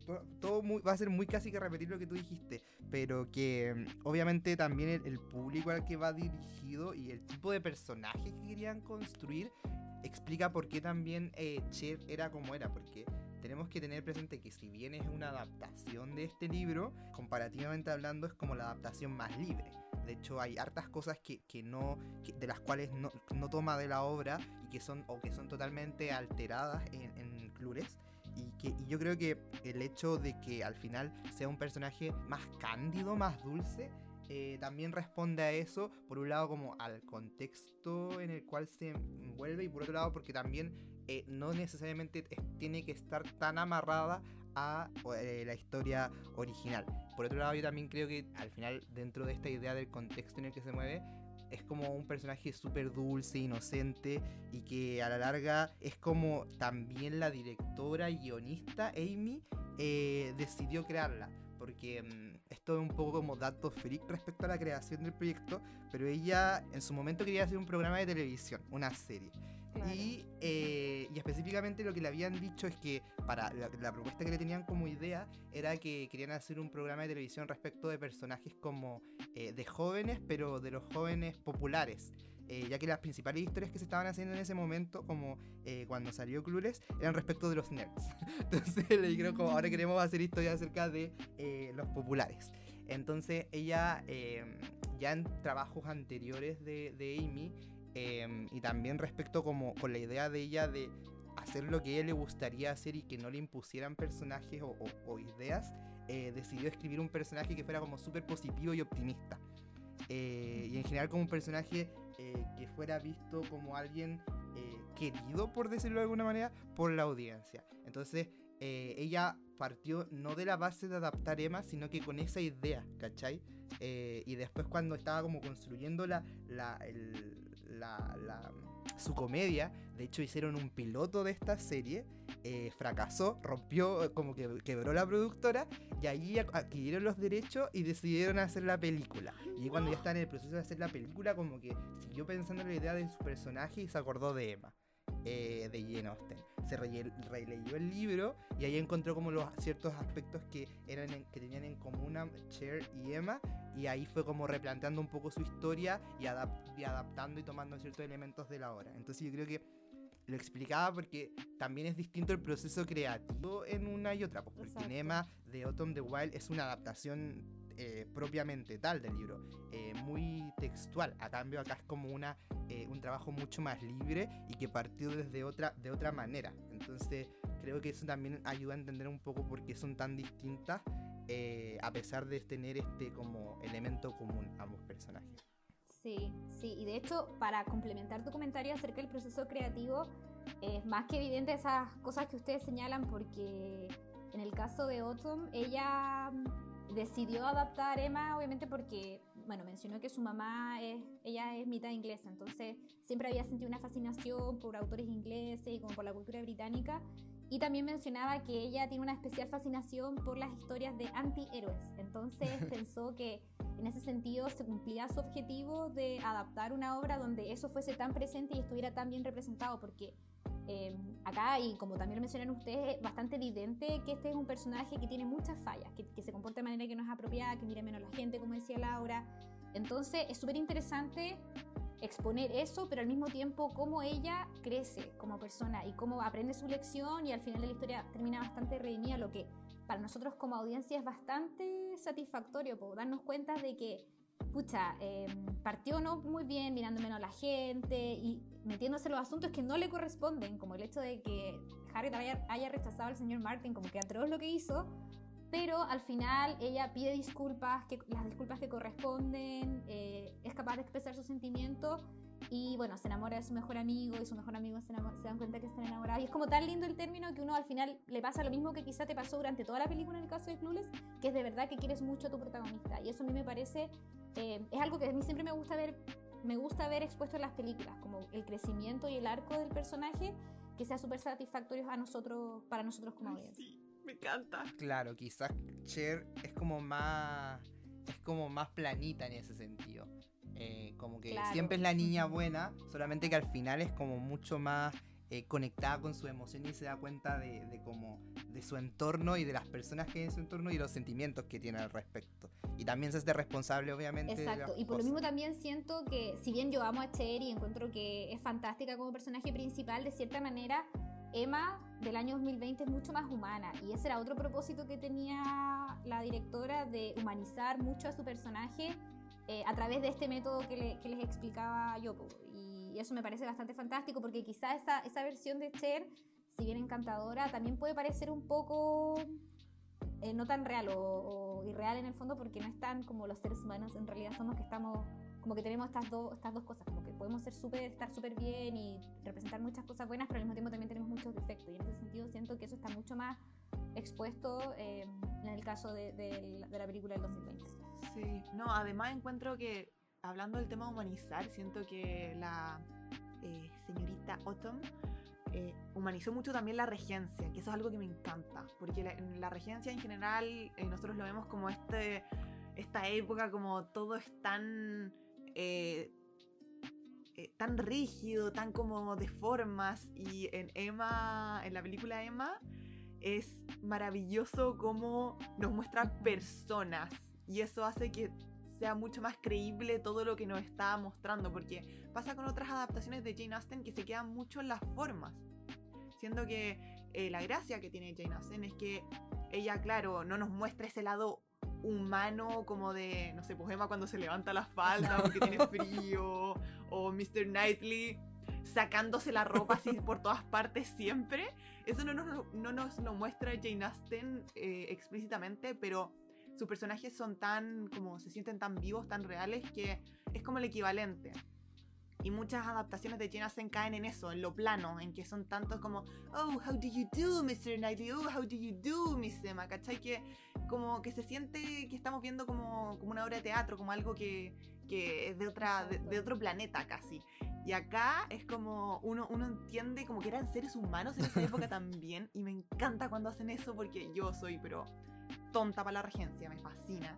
to- todo muy- va a ser muy casi que repetir lo que tú dijiste, pero que mm, obviamente también el, el público al que va dirigido y el tipo de personaje que querían construir explica por qué también eh, Cher era como era, porque tenemos que tener presente que si bien es una adaptación de este libro, comparativamente hablando es como la adaptación más libre. De hecho, hay hartas cosas que, que no, de las cuales no, no toma de la obra y que son, o que son totalmente alteradas en, en Clures. Y, que, yo creo que el hecho de que al final sea un personaje más cándido, más dulce, eh, también responde a eso, por un lado como al contexto en el cual se envuelve y por otro lado porque también eh, no necesariamente es- tiene que estar tan amarrada a eh, la historia original. Por otro lado yo también creo que al final dentro de esta idea del contexto en el que se mueve, es como un personaje súper dulce, inocente y que a la larga es como también la directora y guionista Amy eh, decidió crearla. Porque mm, esto es un poco como dato freak respecto a la creación del proyecto, pero ella en su momento quería hacer un programa de televisión, una serie. Eh, y específicamente lo que le habían dicho es que para la, propuesta que le tenían como idea era que querían hacer un programa de televisión respecto de personajes como eh, de jóvenes, pero de los jóvenes populares. Eh, ya que las principales historias que se estaban haciendo en ese momento, como cuando salió Clueless, eran respecto de los nerds. *laughs* Entonces le dijeron como ahora queremos hacer historias acerca de los populares. Entonces ella, ya en trabajos anteriores de Amy, eh, y también respecto como con la idea de ella de hacer lo que a ella le gustaría hacer y que no le impusieran personajes o, ideas, eh, decidió escribir un personaje que fuera como súper positivo y optimista. Eh, y en general como un personaje eh, que fuera visto como alguien eh, querido, por decirlo de alguna manera, por la audiencia. Entonces, eh, ella partió no de la base de adaptar Emma, sino que con esa idea, ¿cachai? Y después cuando estaba como construyendo la, el- la- la- su comedia, de hecho hicieron un piloto de esta serie, eh, fracasó, rompió, eh, como que quebró la productora, y allí adquirieron los derechos y decidieron hacer la película. Y cuando ya está en el proceso de hacer la película, como que siguió pensando en la idea de su personaje y se acordó de Emma. eh, de Jane Austen. Se re- releyó el libro y ahí encontró como los ciertos aspectos que, eran en- que tenían en común Cher y Emma y ahí fue como replanteando un poco su historia y, adap- y adaptando y tomando ciertos elementos de la obra. Entonces yo creo que lo explicaba porque también es distinto el proceso creativo en una y otra, pues, porque Exacto. Emma de Autumn the Wild es una adaptación eh, propiamente tal del libro, eh, muy textual. A cambio acá es como una, eh, un trabajo mucho más libre y que partió desde otra, de otra manera. Entonces creo que eso también ayuda a entender un poco por qué son tan distintas eh, a pesar de tener este como elemento común ambos personajes. Sí, sí, y de hecho, para complementar tu comentario acerca del proceso creativo, es más que evidente esas cosas que ustedes señalan, porque en el caso de Autumn, ella mm, decidió adaptar a Emma, obviamente porque, bueno, mencionó que su mamá es, ella es mitad inglesa, entonces siempre había sentido una fascinación por autores ingleses y como por la cultura británica. Y también mencionaba que ella tiene una especial fascinación por las historias de antihéroes. Entonces *laughs* pensó que en ese sentido se cumplía su objetivo de adaptar una obra donde eso fuese tan presente y estuviera tan bien representado, porque eh, acá, y como también lo mencionaron ustedes, es bastante evidente que este es un personaje que tiene muchas fallas, que, que se comporta de manera que no es apropiada, que mira menos a la gente, como decía Laura. Entonces es súper interesante exponer eso, pero al mismo tiempo cómo ella crece como persona y cómo aprende su lección y al final de la historia termina bastante redimida, lo que para nosotros como audiencia es bastante satisfactorio, por darnos cuenta de que, pucha, eh, partió no muy bien, mirando a la gente y metiéndose los asuntos que no le corresponden, como el hecho de que Harriet haya, haya rechazado al señor Martin, como que atroz lo que hizo, pero al final ella pide disculpas, que, las disculpas que corresponden, eh, es capaz de expresar sus sentimientos y bueno, se enamora de su mejor amigo y su mejor amigo se, enamora- se dan cuenta que están enamorados. Y es como tan lindo el término que uno al final le pasa lo mismo que quizá te pasó durante toda la película en el caso de Clueless, que es de verdad que quieres mucho a tu protagonista. Y eso a mí me parece, eh, es algo que a mí siempre me gusta ver, me gusta ver expuesto en las películas, como el crecimiento y el arco del personaje, que sea súper satisfactorio a nosotros, para nosotros como audiencia. sí, me encanta. Claro, quizás Cher es como más. Es como más planita en ese sentido. Eh, como que Claro. siempre es la niña buena, solamente que al final es como mucho más eh, conectada con su emoción y se da cuenta de, de como de su entorno y de las personas que hay en su entorno y los sentimientos que tiene al respecto. Y también se hace responsable, obviamente. Exacto, y por lo cosas. mismo también siento que si bien yo amo a Cher y encuentro que es fantástica como personaje principal, de cierta manera Emma del año 2020 es mucho más humana y ese era otro propósito que tenía la directora de humanizar mucho a su personaje eh, a través de este método que, le- que les explicaba yo. po. Y eso me parece bastante fantástico porque quizá esa, esa versión de Cher, si bien encantadora, también puede parecer un poco eh, no tan real o, o irreal en el fondo porque no están como los seres humanos en realidad somos que estamos como que tenemos estas, dos estas dos cosas como que podemos ser súper estar súper bien y representar muchas cosas buenas pero al mismo tiempo también tenemos muchos defectos. Y en ese sentido siento que eso está mucho más expuesto eh, en el caso de, de- de la película del 2020 Sí, no, además encuentro que, hablando del tema humanizar, siento que la eh, señorita Autumn eh, humanizó mucho también la regencia, que eso es algo que me encanta, porque la, la regencia en general eh, nosotros lo vemos como este, esta época, como todo es tan... eh, eh, tan rígido, tan como de formas y en Emma, en la película Emma, es maravilloso cómo nos muestra personas y eso hace que sea mucho más creíble todo lo que nos está mostrando porque pasa con otras adaptaciones de Jane Austen que se quedan mucho en las formas siendo que eh, la gracia que tiene Jane Austen es que ella claro no nos muestra ese lado humano como de no sé pues Emma cuando se levanta la falda porque tiene *laughs* frío o Mr. Knightley sacándose la ropa así por todas partes siempre eso no nos, no nos lo muestra Jane Austen eh, explícitamente, pero sus personajes son tan, como se sienten tan vivos, tan reales, que es como el equivalente. Y muchas adaptaciones de Jane Austen caen en eso, en lo plano, en que son tantos como, oh, how do you do, Mr. Knightley? Oh, how do you do, Miss Emma? ¿Cachai? Que como que se siente que estamos viendo como, como una obra de teatro, como algo que, que es de, otra, de, de otro planeta casi. Y acá es como uno, uno entiende como que eran seres humanos en esa época *laughs* también. Y me encanta cuando hacen eso porque yo soy, pero tonta para la regencia, me fascina.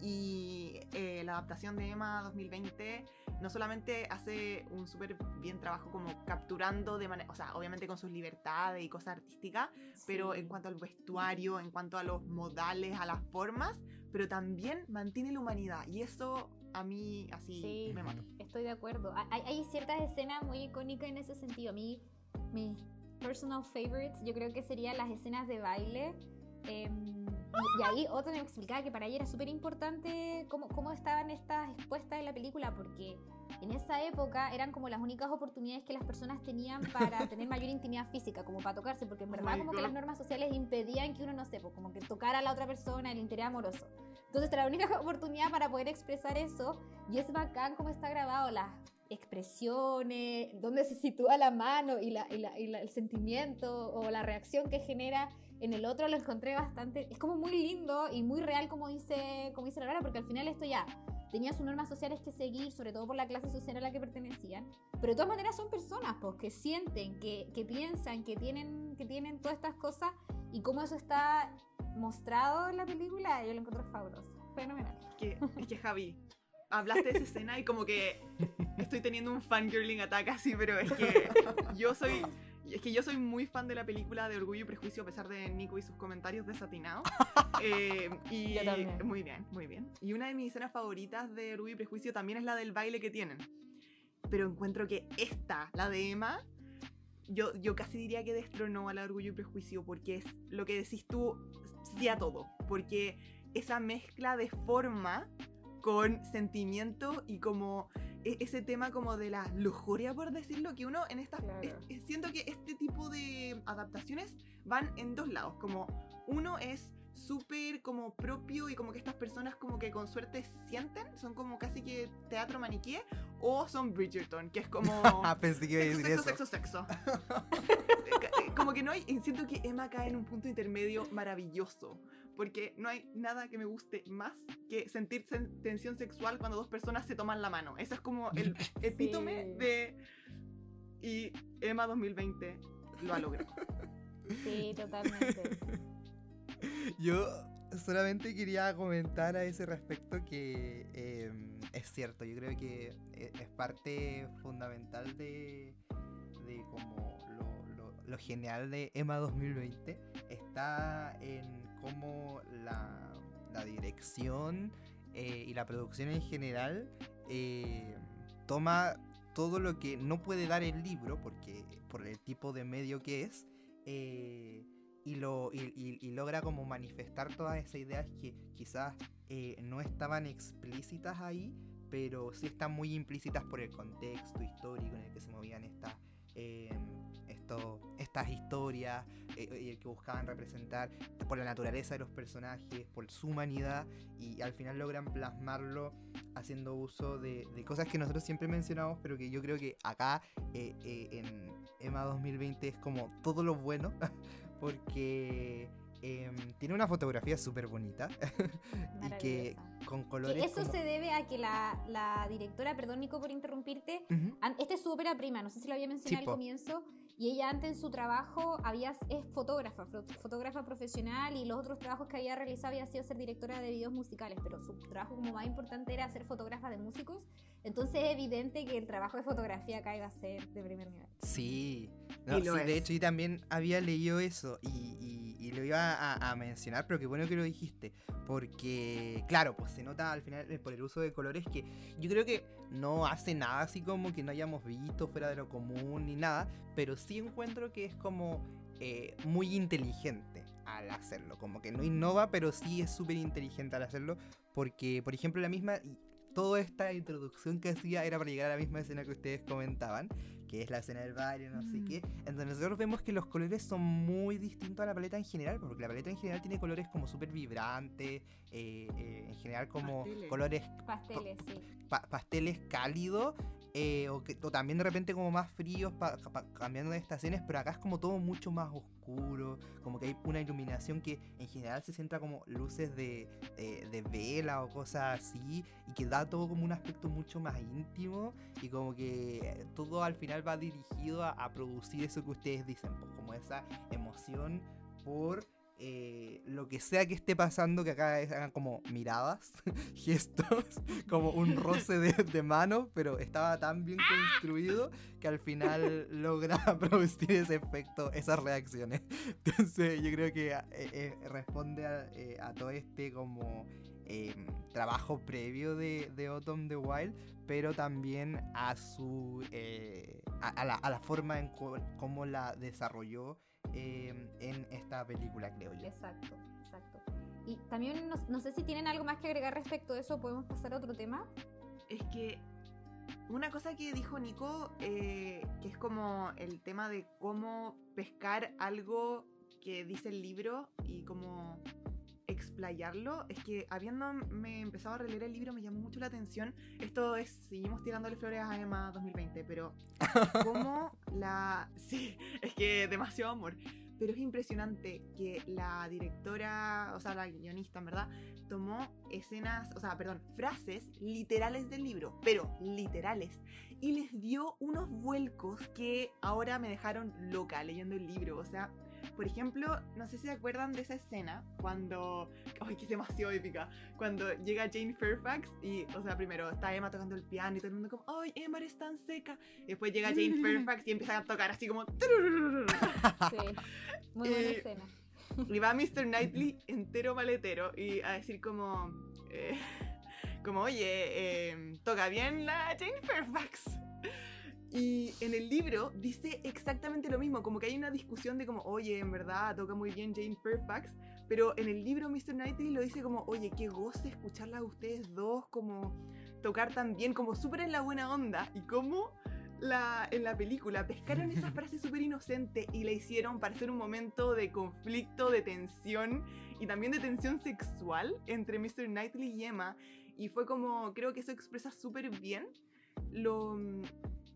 Y eh, la adaptación de Emma 2020 no solamente hace un súper bien trabajo como capturando de manera, o sea, obviamente con sus libertades y cosas artísticas, pero en cuanto al vestuario, en cuanto a los modales, a las formas, pero también mantiene la humanidad y eso a mí así Sí. me mata. Estoy de acuerdo. Ha- Hay, hay ciertas escenas muy icónicas en ese sentido. A mí, mis personal favorites, yo creo que serían las escenas de baile. em, y, y ahí Otto me explicaba que para ella era súper importante cómo, cómo estaban estas expuestas en la película, porque en esa época eran como las únicas oportunidades que las personas tenían para *laughs* tener mayor intimidad física, como para tocarse, porque en Oh verdad my como que las normas sociales impedían que uno, no sé, pues, como que tocara a la otra persona, el interés amoroso. Entonces era la única *laughs* oportunidad para poder expresar eso y es bacán cómo está grabado, las expresiones, dónde se sitúa la mano y, la, y la- y la- el sentimiento o la reacción que genera en el otro lo encontré bastante, es como muy lindo y muy real como dice, como dice la porque al final esto ya tenía sus normas sociales que seguir, sobre todo por la clase social a la que pertenecían, pero de todas maneras son personas pues, que sienten, que, que piensan, que tienen, que tienen todas estas cosas y cómo eso está mostrado en la película, yo lo encuentro fabuloso, fenomenal. que, es que Javi, hablaste de esa escena y como que estoy teniendo un fangirling ataque así, pero es que yo soy. Es que yo soy muy fan de la película de Orgullo y Prejuicio, a pesar de Nico y sus comentarios desatinados. *laughs* Eh, y Yo también. muy bien, muy bien. Y una de mis escenas favoritas de Orgullo y Prejuicio también es la del baile que tienen. Pero encuentro que esta, la de Emma, yo, yo casi diría que destronó a la Orgullo y Prejuicio, porque es lo que decís tú, sí a todo. Porque esa mezcla de forma con sentimiento y como e- ese tema como de la lujuria, por decirlo, que uno en estas... Claro. es- siento que este tipo de adaptaciones van en dos lados, como uno es súper como propio y como que estas personas como que con suerte sienten, son como casi que teatro maniquí, o son Bridgerton, que es como... *laughs* Ah, pensé que iba a decir sexo, eso. sexo, *laughs* sexo. Eh, Como que no hay. Siento que Emma cae en un punto intermedio maravilloso. Porque no hay nada que me guste más que sentir sen- tensión sexual cuando dos personas se toman la mano. Eso es como el *laughs* epítome Sí. de. Y Emma 2020 lo ha logrado. *laughs* Sí, totalmente. *laughs* Yo solamente quería comentar a ese respecto que eh, es cierto, yo creo que e- es parte fundamental de, de como lo, lo- genial de Emma 2020 está en cómo la, dirección eh, y la producción en general eh, toma todo lo que no puede dar el libro porque por el tipo de medio que es eh, y, lo, y, logra como manifestar todas esas ideas que quizás no estaban explícitas ahí, pero sí están muy implícitas por el contexto histórico en el que se movían estas, eh, esto- estas historias, eh, eh, que buscaban representar por la naturaleza de los personajes, por su humanidad, y al final logran plasmarlo haciendo uso de, de cosas que nosotros siempre mencionamos, pero que yo creo que acá eh, eh, en Emma 2020 es como todo lo bueno, *laughs* porque em, tiene una fotografía súper bonita *laughs* y que con Que colores... eso como- se debe a que la, la directora, perdón Nico por interrumpirte, Ujú. an- esta es su ópera prima, no sé si lo había mencionado Sí, al comienzo, y ella antes en su trabajo había, es fotógrafa, fo- fotógrafa profesional y los otros trabajos que había realizado había sido ser directora de videos musicales, pero su trabajo como más importante era ser fotógrafa de músicos, entonces es evidente que el trabajo de fotografía acá iba a ser de primer nivel. Sí, no, Y lo sí, de hecho yo también había leído eso y, y- y lo iba a, a mencionar, pero qué bueno que lo dijiste, porque claro, pues se nota al final por el uso de colores que yo creo que no hace nada así como que no hayamos visto fuera de lo común ni nada, pero sí encuentro que es como eh, muy inteligente al hacerlo, como que no innova, pero sí es súper inteligente al hacerlo, porque por ejemplo la misma... Toda esta introducción que hacía era para llegar a la misma escena que ustedes comentaban, que es la escena del baile, no sé Mm. qué. Entonces nosotros vemos que los colores son muy distintos a la paleta en general, porque la paleta en general tiene colores como súper vibrantes, eh, eh, en general como Pasteles. colores Pasteles, sí. pa- pasteles cálidos, eh, o, también de repente como más fríos, pa- cambiando de estaciones, pero acá es como todo mucho más oscuro, como que hay una iluminación que en general se centra como luces de, de- de vela o cosas así, y que da todo como un aspecto mucho más íntimo, y como que todo al final va dirigido a, a producir eso que ustedes dicen, pues como esa emoción por eh, lo que sea que esté pasando, que acá hagan como miradas, *laughs* gestos, *laughs* como un roce de, de manos, pero estaba tan bien construido que al final *laughs* logra producir ese efecto, esas reacciones. Entonces yo creo que eh, eh, responde a, eh, a todo este como em, trabajo previo de, de Autumn the Wild, pero también a su eh, a, a la, a la forma en cómo la desarrolló em, en esta película, creo yo. Exacto, exacto. Y también no, no sé si tienen algo más que agregar respecto a eso, podemos pasar a otro tema. Es que una cosa que dijo Nico, eh, que es como el tema de cómo pescar algo que dice el libro y cómo explayarlo, es que habiéndome empezado a releer el libro me llamó mucho la atención. Esto es, seguimos tirándole flores a Emma 2020, pero *laughs* cómo la... Sí, es que demasiado amor. Pero es impresionante que la directora, o sea, la guionista, en verdad, tomó escenas, o sea, perdón, frases literales del libro, pero literales, y les dio unos vuelcos que ahora me dejaron loca leyendo el libro. O sea, por ejemplo, no sé si se acuerdan de esa escena cuando, ay, que es demasiado épica, cuando llega Jane Fairfax y, o sea, primero está Emma tocando el piano y todo el mundo como, ay, Emma eres tan seca. Y después llega Jane *laughs* Fairfax y empieza a tocar así como... Sí, muy buena Eh, escena. Y va Mr. Knightley entero maletero y a decir como... eh, como, oye, eh, toca bien la Jane Fairfax. Y en el libro dice exactamente lo mismo, como que hay una discusión de como, oye, en verdad toca muy bien Jane Fairfax, pero en el libro Mr. Knightley lo dice como, oye, qué goce escucharla a ustedes dos, como tocar tan bien, como súper en la buena onda, y como la, en la película pescaron esa *laughs* frase súper inocente y la hicieron para ser un momento de conflicto, de tensión y también de tensión sexual entre Mr. Knightley y Emma. Y fue como, creo que eso expresa súper bien lo,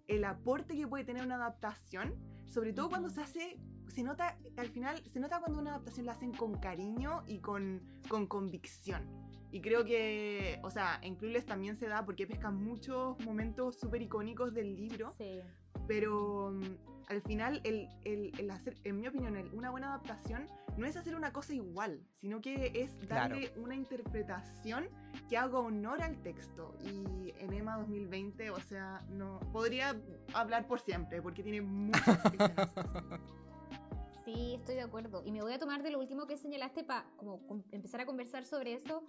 el aporte que puede tener una adaptación, sobre todo cuando se hace, se nota, al final, se nota cuando una adaptación la hacen con cariño y con, con convicción. Y creo que, o sea, en Clueless también se da porque pescan muchos momentos súper icónicos del libro, Sí. pero al final, el, el- el hacer, en mi opinión, el- una buena adaptación no es hacer una cosa igual, sino que es Claro. darle una interpretación que haga honor al texto. Y en Emma 2020, o sea, no podría hablar por siempre, porque tiene muchas. *laughs* Sí, estoy de acuerdo. Y me voy a tomar de lo último que señalaste para empezar a conversar sobre eso,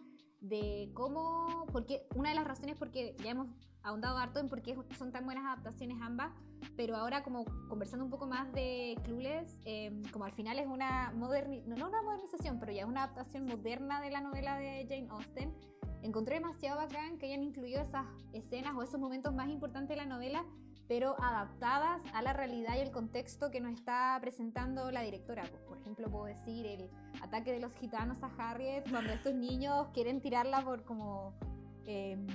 de cómo, porque una de las razones porque ya hemos ahondado harto en por qué son tan buenas adaptaciones ambas, pero ahora como conversando un poco más de Clueless, eh, como al final es una moderni no, no una modernización, pero ya es una adaptación moderna de la novela de Jane Austen, encontré demasiado bacán que hayan incluido esas escenas o esos momentos más importantes de la novela pero adaptadas a la realidad y el contexto que nos está presentando la directora. Pues, Por ejemplo, puedo decir el ataque de los gitanos a Harriet, cuando estos niños quieren tirarla por como... em,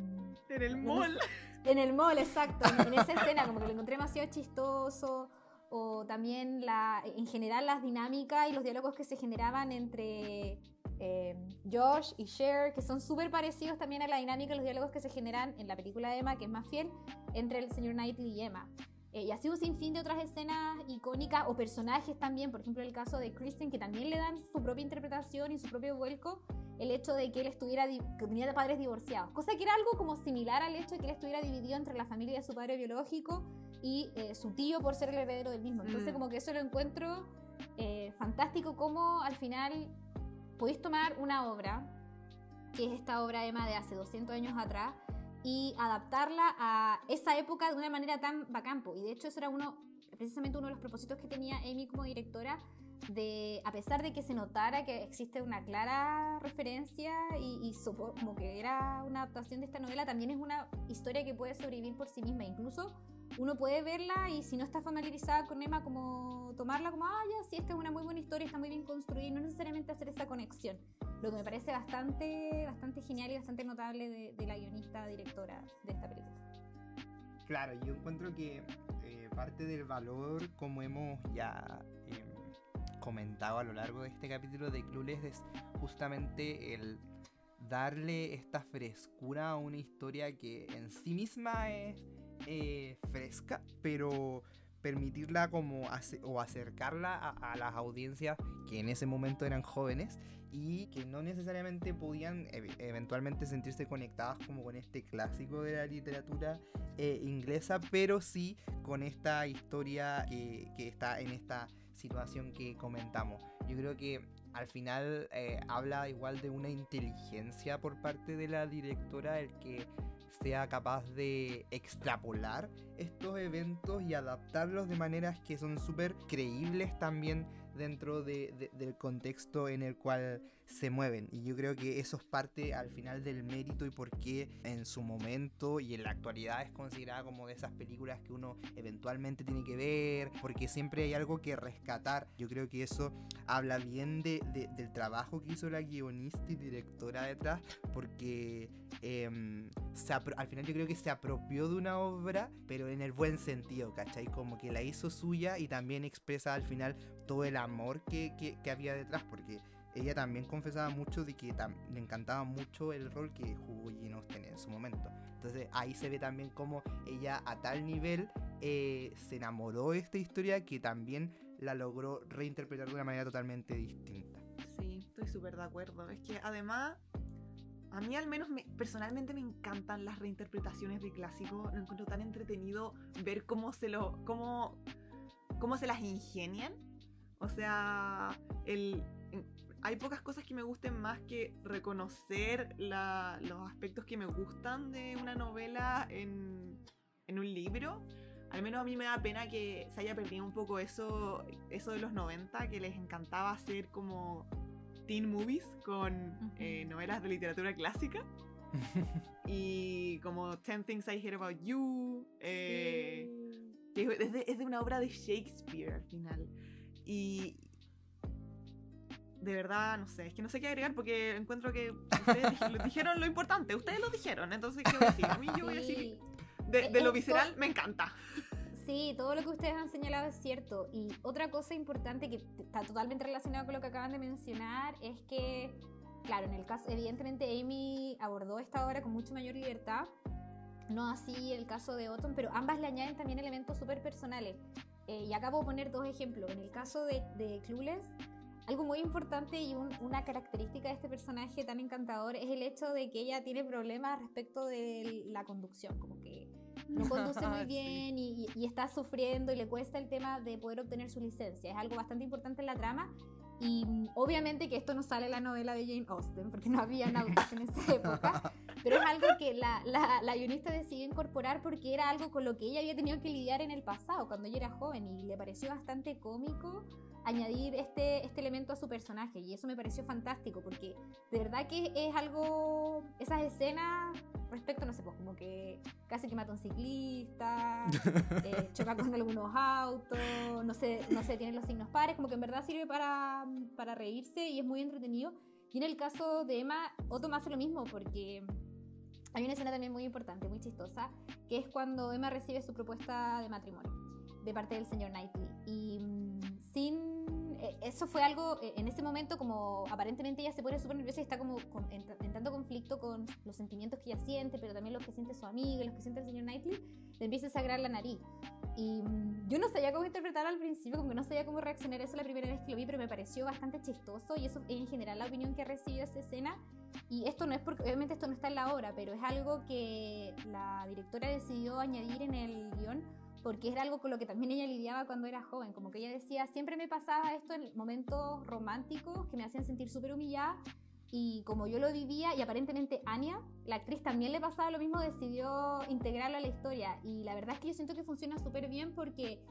En el mall. en el mall, exacto, en, en esa escena, como que lo encontré demasiado chistoso. O también la, en general las dinámicas y los diálogos que se generaban entre eh, Josh y Cher, que son súper parecidos también a la dinámica y los diálogos que se generan en la película de Emma, que es más fiel, entre el señor Knightley y Emma. Eh, y así un sinfín de otras escenas icónicas o personajes también, por ejemplo el caso de Kristen, que también le dan su propia interpretación y su propio vuelco, el hecho de que él estuviera, que venía de padres divorciados, cosa que era algo como similar al hecho de que él estuviera dividido entre la familia de su padre biológico y eh, su tío por ser el heredero del mismo. Entonces Mm. como que eso lo encuentro eh, fantástico como al final podéis tomar una obra, que es esta obra Emma de hace 200 años atrás, y adaptarla a esa época de una manera tan bacán. po. Y de hecho eso era uno, precisamente uno de los propósitos que tenía Amy como directora, de, a pesar de que se notara que existe una clara referencia y, y que era una adaptación de esta novela, también es una historia que puede sobrevivir por sí misma. Incluso uno puede verla y si no está familiarizada con Emma, como tomarla como, ah, ya, sí, esta es una muy buena historia, está muy bien construida, y no necesariamente hacer esa conexión. Lo que me parece bastante, bastante genial y bastante notable de, de la guionista directora de esta película. Claro, yo encuentro que eh, parte del valor, como hemos ya em, comentado a lo largo de este capítulo de Clueless, es justamente el darle esta frescura a una historia que en sí misma es eh, fresca, pero permitirla como o acercarla a, las audiencias que en ese momento eran jóvenes y que no necesariamente podían eventualmente sentirse conectadas como con este clásico de la literatura eh, inglesa, pero sí con esta historia que, que está en esta situación que comentamos. Yo creo que al final eh, habla igual de una inteligencia por parte de la directora el que sea capaz de extrapolar estos eventos y adaptarlos de maneras que son súper creíbles también dentro del contexto en el cual se mueven. Y yo creo que eso es parte al final del mérito y por qué en su momento y en la actualidad es considerada como de esas películas que uno eventualmente tiene que ver, porque siempre hay algo que rescatar. Yo creo que eso habla bien de, del trabajo que hizo la guionista y directora detrás, porque em, al final yo creo que se apropió de una obra, pero en el buen sentido, ¿cachai? Como que la hizo suya y también expresa al final todo el amor que, que había detrás, porque ella también confesaba mucho de que le encantaba mucho el rol que jugó Austen en su momento. Entonces ahí se ve también como ella a tal nivel eh, se enamoró de esta historia que también la logró reinterpretar de una manera totalmente distinta. Sí, estoy súper de acuerdo. Es que además, a mí al menos personalmente me encantan las reinterpretaciones de clásicos. Lo encuentro tan entretenido ver cómo se lo. cómo, cómo se las ingenian. O sea, el, hay pocas cosas que me gusten más que reconocer los aspectos que me gustan de una novela en, un libro. Al menos a mí me da pena que se haya perdido un poco eso, eso de los 90, que les encantaba hacer como teen movies con eh, novelas de literatura clásica. *laughs* y como Ten Things I Hear About You, eh, que es de, es de una obra de Shakespeare al final. Y, de verdad, no sé, es que no sé qué agregar porque encuentro que ustedes dijeron lo importante, ustedes lo dijeron, entonces ¿qué voy a decir? A mí yo voy a decir, de, de lo visceral me encanta. Sí, todo lo que ustedes han señalado es cierto. Y otra cosa importante que está totalmente relacionada con lo que acaban de mencionar es que, claro, en el caso, evidentemente Amy abordó esta obra con mucho mayor libertad, no así el caso de Otton, pero ambas le añaden también elementos súper personales. Eh, y acabo de poner dos ejemplos. En el caso de, de Clueless, algo muy importante y una característica de este personaje tan encantador es el hecho de que ella tiene problemas respecto de la conducción, como que no conduce muy *laughs* bien y, está sufriendo y le cuesta el tema de poder obtener su licencia. Es algo bastante importante en la trama y mm, obviamente que esto no sale en la novela de Jane Austen porque no había autos en esa *laughs* época, pero es algo que la, la, la, guionista decidió incorporar porque era algo con lo que ella había tenido que lidiar en el pasado, cuando ella era joven y le pareció bastante cómico añadir este, este elemento a su personaje y eso me pareció fantástico porque de verdad que es algo, esas escenas respecto, no sé, pues como que casi que mata a un ciclista, *laughs* eh, choca con algunos autos, no sé, no sé, tiene los signos pares, como que en verdad sirve para, para reírse y es muy entretenido. Y en el caso de Emma, Otto hace lo mismo porque hay una escena también muy importante, muy chistosa, que es cuando Emma recibe su propuesta de matrimonio de parte del señor Knightley. Y sin eh, eso fue algo, eh, en ese momento, como aparentemente ella se pone súper nerviosa y está como en, tanto conflicto con los sentimientos que ella siente, pero también los que siente su amiga, los que siente el señor Knightley, le empieza a sagrar la nariz. Y mm, yo no sabía cómo interpretarlo al principio, como que no sabía cómo reaccionar a eso la primera vez que lo vi, pero me pareció bastante chistoso y eso en general la opinión que recibido esa escena. Y esto no es porque, obviamente esto no está en la obra, pero es algo que la directora decidió añadir en el guion porque era algo con lo que también ella lidiaba cuando era joven, como que ella decía, siempre me pasaba esto en momentos románticos que me hacían sentir súper humillada y como yo lo vivía y aparentemente Anya, la actriz también le pasaba lo mismo, decidió integrarlo a la historia. Y la verdad es que yo siento que funciona súper bien porque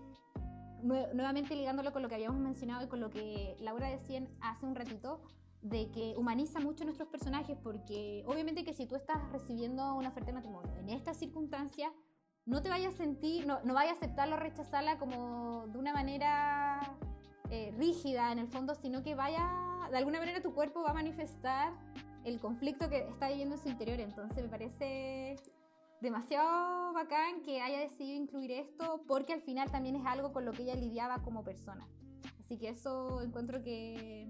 nuevamente ligándolo con lo que habíamos mencionado y con lo que Laura decía hace un ratito, de que humaniza mucho nuestros personajes porque obviamente que si tú estás recibiendo una oferta de matrimonio en estas circunstancias, no te vayas a sentir, no, no vayas a aceptarla o rechazarla como de una manera eh, rígida en el fondo, sino que vaya, de alguna manera tu cuerpo va a manifestar el conflicto que está viviendo en su interior. Entonces me parece demasiado bacán que haya decidido incluir esto porque al final también es algo con lo que ella lidiaba como persona. Así que eso encuentro que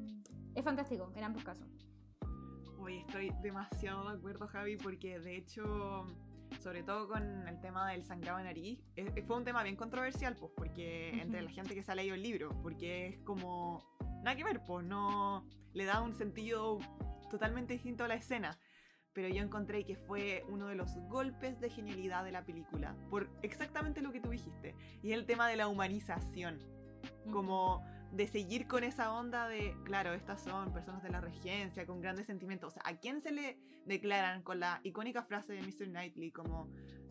es fantástico en ambos casos. Hoy estoy demasiado de acuerdo, Javi, porque de hecho sobre todo con el tema del sangrado de nariz, eh, eh, fue un tema bien controversial, pues, porque entre Ujú. la gente que se ha leído el libro, porque es como, nada que ver, pues, no, le da un sentido totalmente distinto a la escena. Pero yo encontré que fue uno de los golpes de genialidad de la película, por exactamente lo que tú dijiste, y es el tema de la humanización como de seguir con esa onda de, claro, estas son personas de la regencia con grandes sentimientos. O sea, ¿a quién se le declaran con la icónica frase de Mr. Knightley como,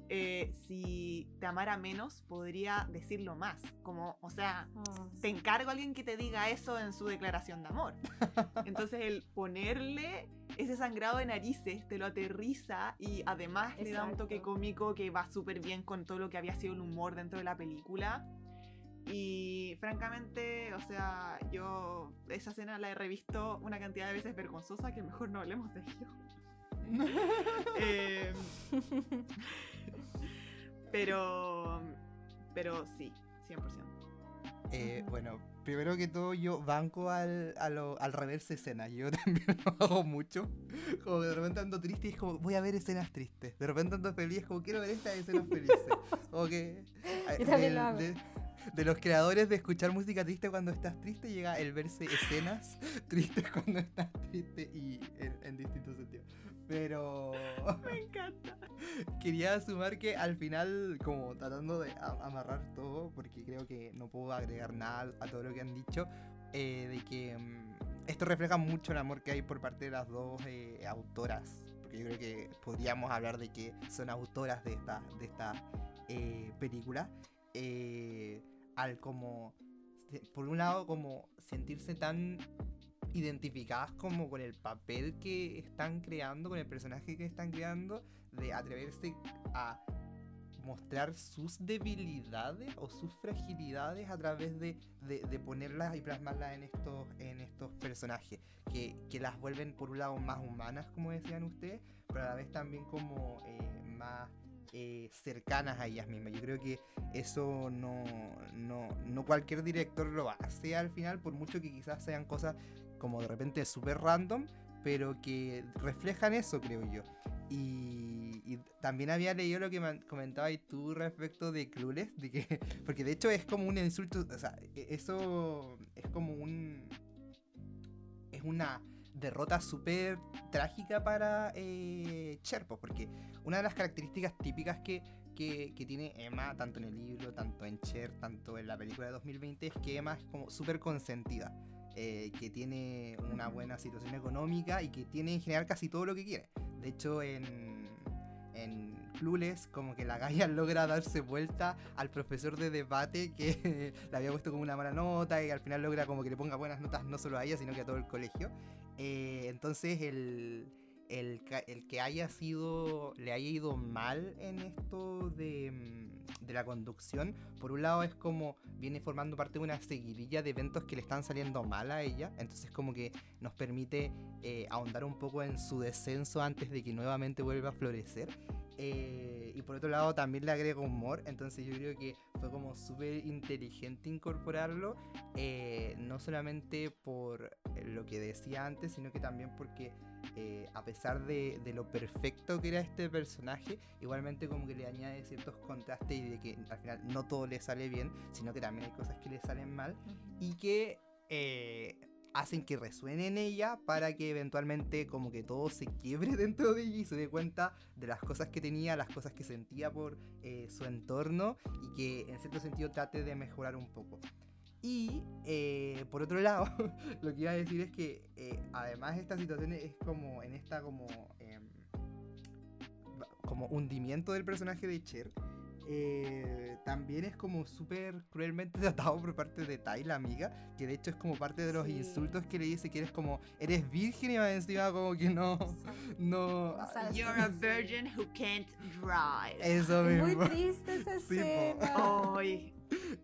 eh, si te amara menos, podría decirlo más? Como, o sea, Oh, te encargo a alguien que te diga eso en su declaración de amor. *laughs* Entonces el ponerle ese sangrado de narices te lo aterriza y además le da un toque Exacto. cómico que va súper bien con todo lo que había sido el humor dentro de la película. Y francamente, o sea, yo esa escena la he revisto una cantidad de veces vergonzosa que mejor no hablemos de ello. *laughs* Eh, *laughs* pero, pero sí, 100%. Eh, bueno, primero que todo yo banco al, a lo- al reverse escenas. Yo *laughs* también lo hago mucho. Como que de repente ando triste y es como, voy a ver escenas tristes. De repente ando feliz, como quiero ver estas escenas felices. Que... eh, Yo también del- lo hago. de, de los creadores de escuchar música triste cuando estás triste llega el verse escenas *laughs* tristes cuando estás triste y en, en distintos sentidos. Pero *laughs* Me encanta. quería sumar que al final, como tratando de amarrar todo, porque creo que no puedo agregar nada a todo lo que han dicho, eh, de que mm, esto refleja mucho el amor que hay por parte de las dos eh, autoras. Porque yo creo que podríamos hablar de que son autoras de esta, de esta eh, película. eh, al como, por un lado, como sentirse tan identificadas como con el papel que están creando, con el personaje que están creando, de atreverse a mostrar sus debilidades o sus fragilidades a través de, de- de ponerlas y plasmarlas en estos, en estos personajes, que, que las vuelven por un lado más humanas, como decían ustedes, pero a la vez también como eh, más eh, cercanas a ellas mismas. Yo creo que eso no, no, no cualquier director lo hace al final, por mucho que quizás sean cosas como de repente súper random, pero que reflejan eso, creo yo. Y, también había leído lo que comentabas tú respecto de Clueless, de que, *laughs* porque de hecho es como un insulto, o sea, e- eso es como un... Es una derrota súper trágica para eh, Cher, pues, porque una de las características típicas que, que, que tiene Emma, tanto en el libro, tanto en Cher, tanto en la película de 2020, es que Emma es como súper consentida. eh, que tiene una buena situación económica y que tiene en general casi todo lo que quiere. De hecho, en, en Clueless, como que la Gaia *laughs* logra darse vuelta al profesor de debate que *laughs* le había puesto como una mala nota y al final logra como que le ponga buenas notas no solo a ella, sino que a todo el colegio. Eh, entonces, el, el, el que haya sido, le haya ido mal en esto de, mm, de la conducción, por un lado es como viene formando parte de una seguidilla de eventos que le están saliendo mal a ella, entonces como que nos permite eh, ahondar un poco en su descenso antes de que nuevamente vuelva a florecer. Eh, y por otro lado también le agrega humor, entonces yo creo que fue como súper inteligente incorporarlo, eh, no solamente por eh, lo que decía antes, sino que también porque eh, a pesar de, de lo perfecto que era este personaje, igualmente como que le añade ciertos contrastes y de que al final no todo le sale bien, sino que también hay cosas que le salen mal y que eh, hacen que resuene en ella para que eventualmente como que todo se quiebre *laughs* dentro de ella y se dé cuenta de las cosas que tenía, las cosas que sentía por eh, su entorno y que en cierto sentido trate de mejorar un poco. Y eh, por otro *laughs* lado, lo que iba a decir es que eh, además esta situación es como en esta como em, como hundimiento del personaje de Cher. Eh, también es como súper cruelmente *laughs* tratado por parte de Tai, la amiga, que de hecho es como parte de los Sí. insultos que le dice que eres como, eres virgen y más encima como que no, no, No sabes You're a *laughs* virgin who can't drive. eso Es mismo. muy triste esa Sí, escena. Ay,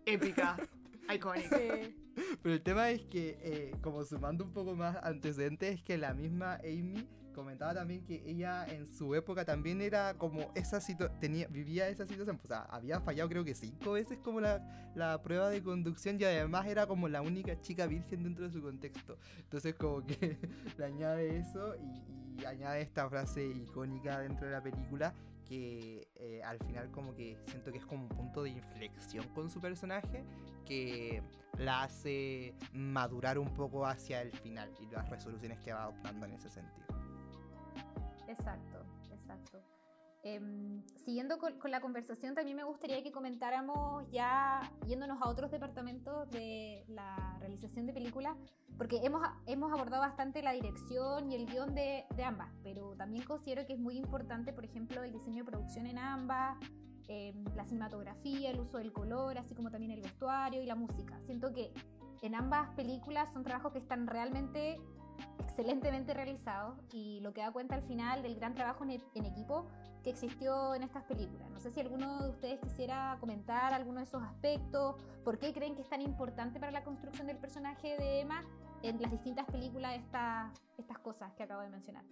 épica, *laughs* icónica. Sí. Pero el tema es que, eh, como sumando un poco más antecedentes, es que la misma Amy comentaba también que ella en su época también era como esa situación, vivía esa situación, o sea, había fallado creo que cinco veces como la, la prueba de conducción y además era como la única chica virgen dentro de su contexto. Entonces como que *laughs* le añade eso y, y añade esta frase icónica dentro de la película que eh, al final como que siento que es como un punto de inflexión con su personaje que la hace madurar un poco hacia el final y las resoluciones que va adoptando en ese sentido. Exacto, exacto. Em, siguiendo con, la conversación, también me gustaría que comentáramos ya yéndonos a otros departamentos de la realización de películas, porque hemos, hemos abordado bastante la dirección y el guion de, ambas, pero también considero que es muy importante, por ejemplo, el diseño de producción en ambas, eh, la cinematografía, el uso del color, así como también el vestuario y la música. Siento que en ambas películas son trabajos que están realmente excelentemente realizados y lo que da cuenta al final del gran trabajo en, en, equipo que existió en estas películas. No sé si alguno de ustedes quisiera comentar alguno de esos aspectos, por qué creen que es tan importante para la construcción del personaje de Emma en las distintas películas esta, estas cosas que acabo de mencionar.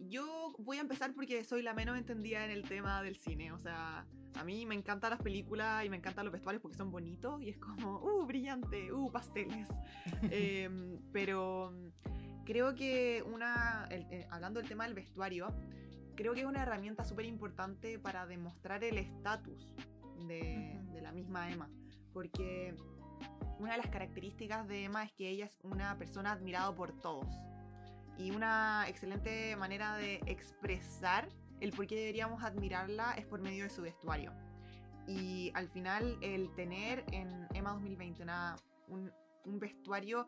Yo voy a empezar porque soy la menos entendida en el tema del cine, o sea, a mí me encantan las películas y me encantan los vestuarios porque son bonitos y es como, uh, brillante, uh, pasteles. *laughs* eh, pero creo que una, el, eh, hablando del tema del vestuario, creo que es una herramienta súper importante para demostrar el estatus de, de, la misma Emma. Porque una de las características de Emma es que ella es una persona admirada por todos. Y una excelente manera de expresar el por qué deberíamos admirarla es por medio de su vestuario. Y al final el tener en Emma 2020 una, un, un vestuario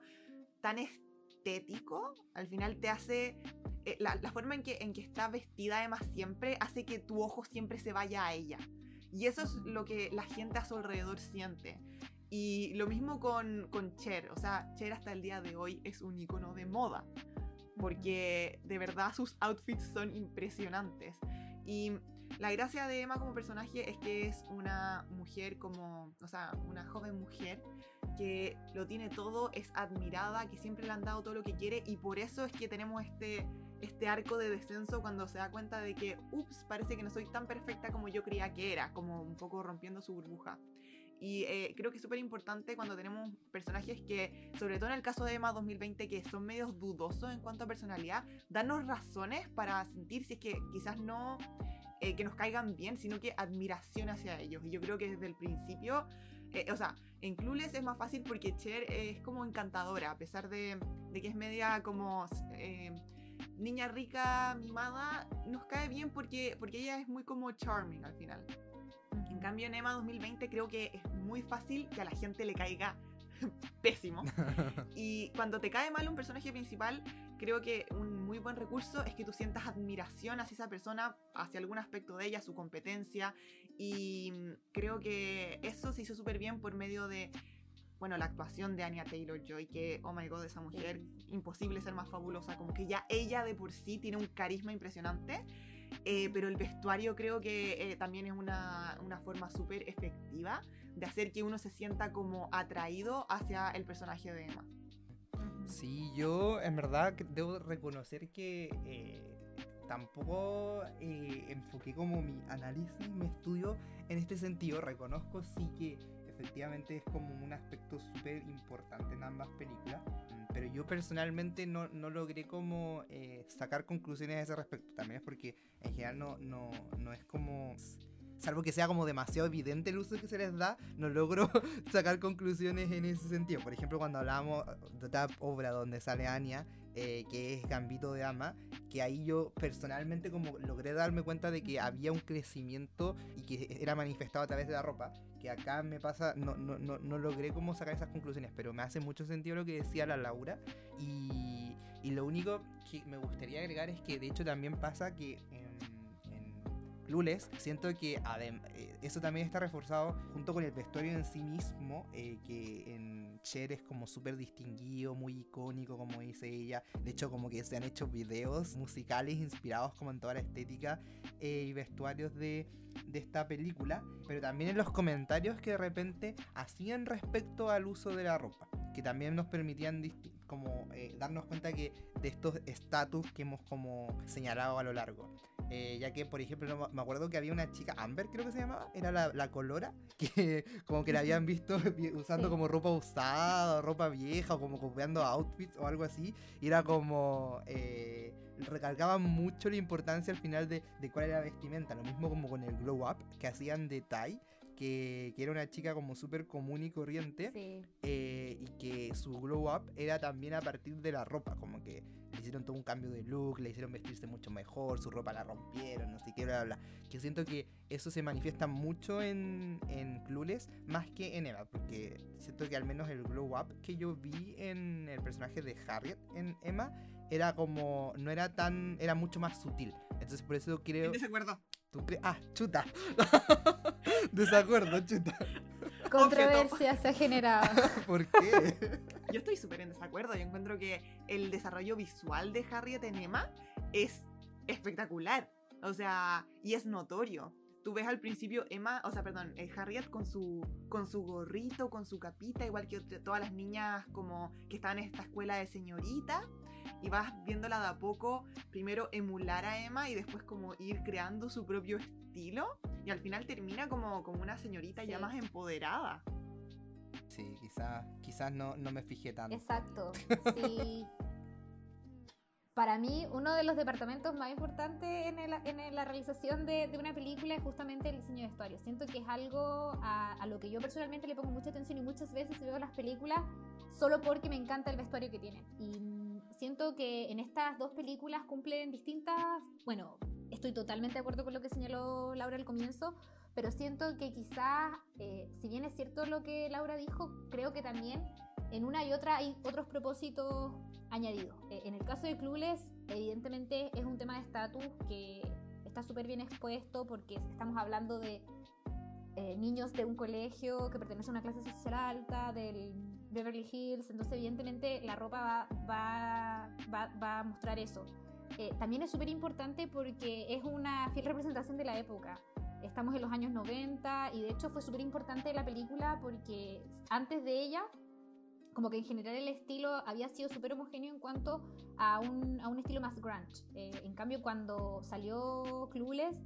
tan estético, al final te hace... Eh, la, forma en que, en que está vestida Emma siempre hace que tu ojo siempre se vaya a ella. Y eso es lo que la gente a su alrededor siente. Y lo mismo con, con Cher. O sea, Cher hasta el día de hoy es un icono de moda. Porque de verdad sus outfits son impresionantes. Y la gracia de Emma como personaje es que es una mujer como, o sea, una joven mujer que lo tiene todo, es admirada, que siempre le han dado todo lo que quiere y por eso es que tenemos este, este arco de descenso cuando se da cuenta de que, ups, parece que no soy tan perfecta como yo creía que era, como un poco rompiendo su burbuja. Y eh, creo que es súper importante cuando tenemos personajes que, sobre todo en el caso de Emma 2020, que son medios dudosos en cuanto a personalidad, darnos razones para sentir si es que quizás no eh, que nos caigan bien, sino que admiración hacia ellos. Y yo creo que desde el principio, eh, o sea, en Clueless es más fácil porque Cher es como encantadora, a pesar de, de que es media como eh, niña rica, mimada, nos cae bien porque, porque ella es muy como charming al final. En cambio, en Emma 2020 creo que es muy fácil que a la gente le caiga *laughs* pésimo. *laughs* y cuando te cae mal un personaje principal, creo que un muy buen recurso es que tú sientas admiración hacia esa persona, hacia algún aspecto de ella, su competencia. Y creo que eso se hizo súper bien por medio de, bueno, la actuación de Anya Taylor Joy, que, oh my god, esa mujer, imposible ser más fabulosa. Como que ya ella de por sí tiene un carisma impresionante. Eh, pero el vestuario creo que eh, también es una, una forma súper efectiva de hacer que uno se sienta como atraído hacia el personaje de Emma. Sí, yo en verdad debo reconocer que eh, tampoco eh, enfoqué como mi análisis, mi estudio en este sentido. Reconozco sí que efectivamente es como un aspecto súper importante en ambas películas, pero yo personalmente no, no logré como eh, sacar conclusiones a ese respecto. También es porque en general no, no, no es como salvo que sea como demasiado evidente el uso que se les da, no logro *laughs* sacar conclusiones en ese sentido. Por ejemplo, cuando hablábamos de esta obra donde sale Anya, eh, que es Gambito de Ama, que ahí yo personalmente como logré darme cuenta de que había un crecimiento y que era manifestado a través de la ropa, que acá me pasa, no, no, no, no logré como sacar esas conclusiones, pero me hace mucho sentido lo que decía la Laura y, y lo único que me gustaría agregar es que de hecho también pasa que... Eh, Lules, siento que eh, eso también está reforzado junto con el vestuario en sí mismo, eh, que en Cher es como súper distinguido, muy icónico, como dice ella. De hecho, como que se han hecho videos musicales inspirados como en toda la estética eh, y vestuarios de, de esta película, pero también en los comentarios que de repente hacían respecto al uso de la ropa, que también nos permitían como eh, darnos cuenta que de estos estatus que hemos como señalado a lo largo. Eh, ya que, por ejemplo, no me- acuerdo que había una chica, Amber creo que se llamaba, era la, la colora, *laughs* que como que la habían visto *laughs* vi- usando Sí. como ropa usada, o ropa vieja, o como copiando outfits o algo así, y era como... eh, recalcaban mucho la importancia al final de, de cuál era la vestimenta, lo mismo como con el glow up que hacían de Tai, que, que era una chica como súper común y corriente, Sí. eh, y que su glow up era también a partir de la ropa, como que le hicieron todo un cambio de look, le hicieron vestirse mucho mejor, su ropa la rompieron, no sé qué, bla, bla, bla. Que siento que eso se manifiesta mucho en, en Clueless, más que en Emma, porque siento que al menos el glow up que yo vi en el personaje de Harriet en Emma era como, no era tan, era mucho más sutil. Entonces por eso creo... En desacuerdo. ¿Tú crees? Ah, chuta. *laughs* Desacuerdo, chuta. Controversia se ha generado. *laughs* ¿Por qué? Yo estoy súper en desacuerdo. Yo encuentro que el desarrollo visual de Harriet en Emma es espectacular. O sea, y es notorio. Tú ves al principio Emma, o sea, perdón, eh, Harriet con su, con su gorrito, con su capita, igual que todas las niñas como que estaban en esta escuela de señorita. Y vas viéndola de a poco, primero emular a Emma y después como ir creando su propio estilo. Y al final termina como, como una señorita ya Sí. más empoderada. Sí, quizás quizás no, no me fijé tanto. Exacto. *laughs* Sí. Para mí, uno de los departamentos más importantes en, el- en la realización de, de una película es justamente el diseño de vestuario. Siento que es algo a, a lo que yo personalmente le pongo mucha atención y muchas veces veo las películas solo porque me encanta el vestuario que tienen. Y siento que en estas dos películas cumplen distintas... Bueno, estoy totalmente de acuerdo con lo que señaló Laura al comienzo, pero siento que quizás, eh, si bien es cierto lo que Laura dijo, creo que también en una y otra hay otros propósitos añadidos. Eh, en el caso de Clueless, evidentemente es un tema de estatus que está súper bien expuesto porque estamos hablando de eh, niños de un colegio que pertenece a una clase social alta, del Beverly Hills, entonces evidentemente la ropa va, va, va, va a mostrar eso. Eh, también es súper importante porque es una fiel representación de la época. Estamos en los años 90 y de hecho fue súper importante la película porque antes de ella como que en general el estilo había sido súper homogéneo en cuanto a un, a un estilo más grunge. Eh, en cambio, cuando salió Clueless,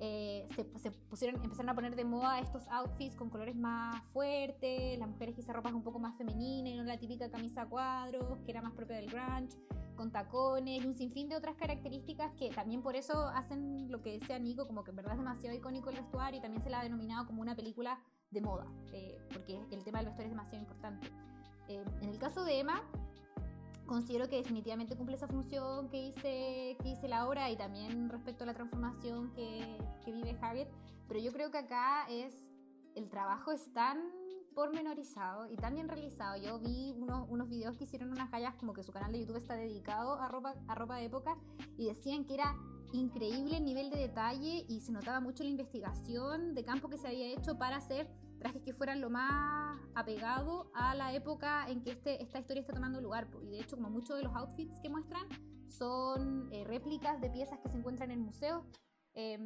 eh, se, se pusieron, empezaron a poner de moda estos outfits con colores más fuertes, las mujeres quizá ropas un poco más femeninas y no la típica camisa a cuadros, que era más propia del grunge, con tacones y un sinfín de otras características que también por eso hacen lo que decía Nico, como que en verdad es demasiado icónico el vestuario y también se la ha denominado como una película de moda, eh, porque el tema del vestuario es demasiado importante. Eh, en el caso de Emma, considero que definitivamente cumple esa función que dice, que dice Laura y también respecto a la transformación que, que vive Harriet, pero yo creo que acá es, el trabajo es tan pormenorizado y tan bien realizado. Yo vi unos, unos videos que hicieron unas gallas como que su canal de YouTube está dedicado a ropa, a ropa de época y decían que era increíble el nivel de detalle y se notaba mucho la investigación de campo que se había hecho para hacer trajes que fueran lo más apegado a la época en que este, esta historia está tomando lugar. Y de hecho, como muchos de los outfits que muestran son eh, réplicas de piezas que se encuentran en museos eh,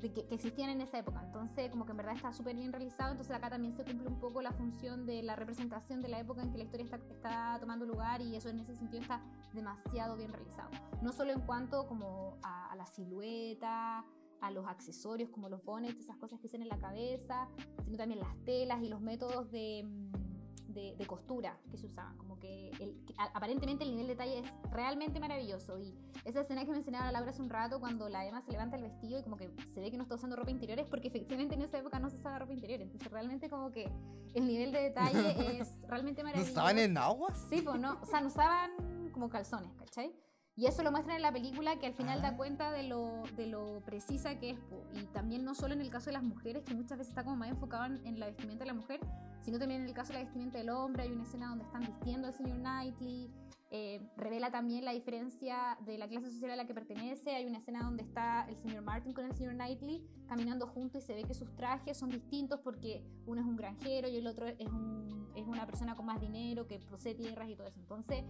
que, que existían en esa época. Entonces, como que en verdad está súper bien realizado. Entonces, acá también se cumple un poco la función de la representación de la época en que la historia está, está tomando lugar y eso en ese sentido está demasiado bien realizado. No solo en cuanto como a, a la silueta, a los accesorios como los bonnets, esas cosas que usan en la cabeza, sino también las telas y los métodos de, mm, de, de costura que se usaban. Como que, el, que a- aparentemente el nivel de detalle es realmente maravilloso. Y esa escena que mencionaba Laura hace un rato, cuando la Emma se levanta el vestido y como que se ve que no está usando ropa interior, es porque efectivamente en esa época no se usaba ropa interior. Entonces realmente como que el nivel de detalle *laughs* es realmente ¿No maravilloso. estaban en aguas? Sí, pues no, o sea, no usaban como calzones, ¿cachai? Y eso lo muestran en la película que al final Ah. da cuenta de lo, de lo precisa que es. po. Y también no solo en el caso de las mujeres, que muchas veces está como más enfocado en, en la vestimenta de la mujer, sino también en el caso de la vestimenta del hombre. Hay una escena donde están vistiendo al señor Knightley. eh, revela también la diferencia de la clase social a la que pertenece. Hay una escena donde está el señor Martin con el señor Knightley caminando juntos y se ve que sus trajes son distintos porque uno es un granjero y el otro es, un- es una persona con más dinero que posee tierras y todo eso. Entonces,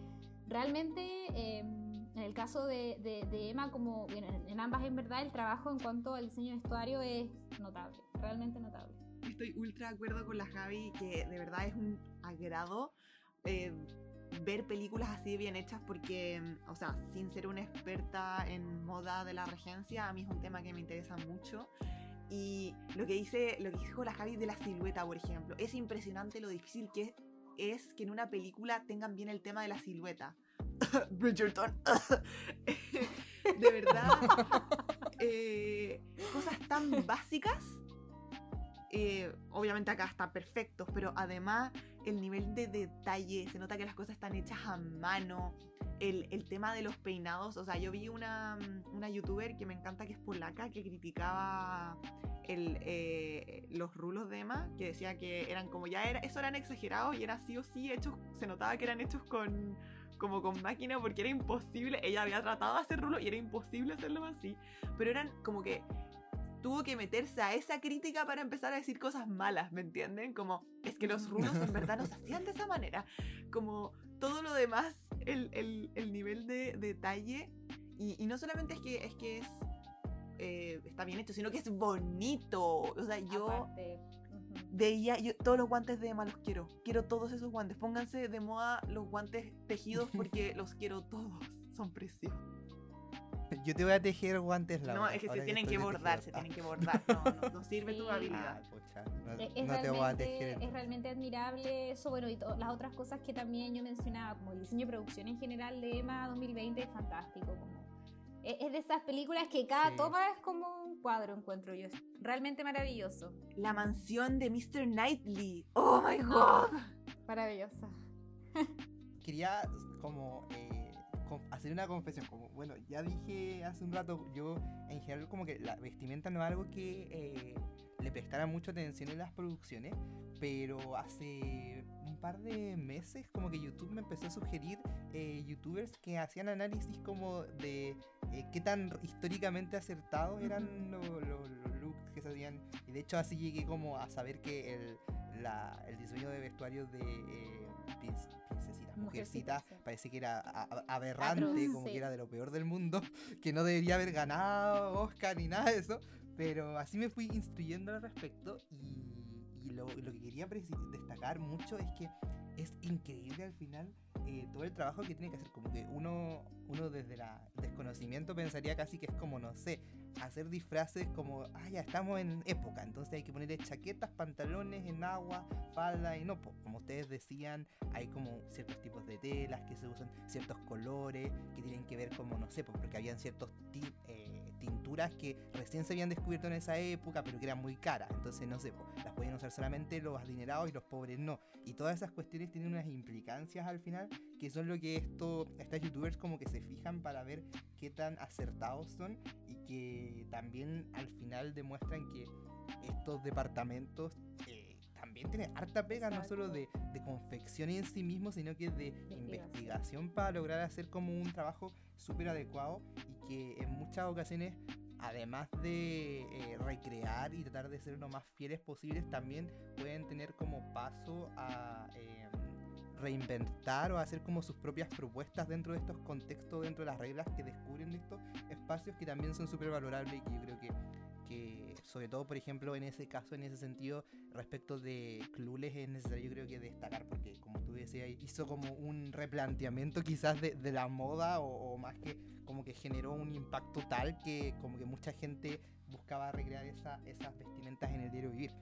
realmente eh, en el caso de, de- de Emma, como en, en ambas en verdad, el trabajo en cuanto al diseño de vestuario es notable, realmente notable. Estoy ultra de acuerdo con la Javi que de verdad es un agrado eh, ver películas así bien hechas porque, o sea, sin ser una experta en moda de la regencia, a mí es un tema que me interesa mucho. Y lo que dice, lo que dijo la Javi de la silueta, por ejemplo, es impresionante lo difícil que es que en una película tengan bien el tema de la silueta. *laughs* Bridgerton. *laughs* de verdad. eh, cosas tan básicas. eh, obviamente acá están perfectos, pero además el nivel de detalle, se nota que las cosas están hechas a mano. El, el tema de los peinados, o sea, yo vi una, una youtuber que me encanta que es polaca que criticaba el, eh, los rulos de Emma, que decía que eran como ya era, eso eran exagerados y era sí o sí hechos, se notaba que eran hechos con como con máquina porque era imposible, ella había tratado de hacer rulos y era imposible hacerlo así, pero eran como que tuvo que meterse a esa crítica para empezar a decir cosas malas, ¿me entienden? Como, es que los rulos en verdad no se hacían de esa manera. Como todo lo demás, el, el- el nivel de detalle. Y, y no solamente es que es, que es eh, está bien hecho, sino que es bonito. O sea, yo Aparte, ujú. veía, yo, todos los guantes de Emma los quiero. Quiero todos esos guantes. Pónganse de moda los guantes tejidos porque *laughs* los quiero todos. Son preciosos. Yo te voy a tejer guantes, Laura. no, es que se tienen que de bordar, se tejedor. tienen que bordar. No, no, no *laughs* sirve tu habilidad. Ah, pucha, no, Es, es no te voy a tejer. realmente, es realmente admirable eso, bueno, y las otras cosas que también yo mencionaba, como el diseño de producción en general de Emma 2020 es fantástico, como es, es de esas películas que cada Sí. toma es como un cuadro, encuentro yo, es realmente maravilloso, La mansión de Mr. Knightley. Oh my god. maravillosa. *laughs* Quería como eh, hacer una confesión. Como, bueno, ya dije hace un rato, yo en general como que la vestimenta no es algo que eh, le prestara mucha atención en las producciones, pero hace un par de meses como que YouTube me empezó a sugerir eh, youtubers que hacían análisis como de eh, qué tan históricamente acertados eran lo- lo- los looks que se hacían. Y de hecho así llegué como a saber que el, la- el diseño de vestuario de eh, princ- princesitas, Mujercitas, sí. parece que era aberrante, como sí. que era de lo peor del mundo, *laughs* que no debería haber ganado Oscar ni nada de eso. Pero así me fui instruyendo al respecto y, lo, que quería destacar mucho es que es increíble al final eh, todo el trabajo que tiene que hacer. Como que uno, uno desde el desconocimiento pensaría casi que es como, no sé, hacer disfraces como, ah, ya estamos en época, entonces hay que ponerle chaquetas, pantalones en agua, falda y no, como ustedes decían, hay como ciertos tipos de telas que se usan, ciertos colores que tienen que ver como, no sé, po, porque habían ciertos ti- eh, tinturas que recién se habían descubierto en esa época, pero que eran muy caras, entonces no sé, las podían usar solamente los adinerados y los pobres no. Y todas esas cuestiones tienen unas implicancias al final que son lo que esto, estas youtubers como que se fijan para ver qué tan acertados son y que también al final demuestran que estos departamentos eh, también tienen harta pega, no solo de, de confección en sí mismo, sino que de Investigación. investigación para lograr hacer como un trabajo súper adecuado y que en muchas ocasiones, además de eh, recrear y tratar de ser lo más fieles posibles, también pueden tener como paso a... eh, reinventar o hacer como sus propias propuestas dentro de estos contextos, dentro de las reglas que descubren de estos espacios que también son súper valorables y que yo creo que, que sobre todo por ejemplo en ese caso, en ese sentido, respecto de Clueless es necesario yo creo que destacar porque como tú decías, hizo como un replanteamiento quizás de, de la moda o, o más que como que generó un impacto tal que como que mucha gente buscaba recrear esa- esas vestimentas en el diario vivir.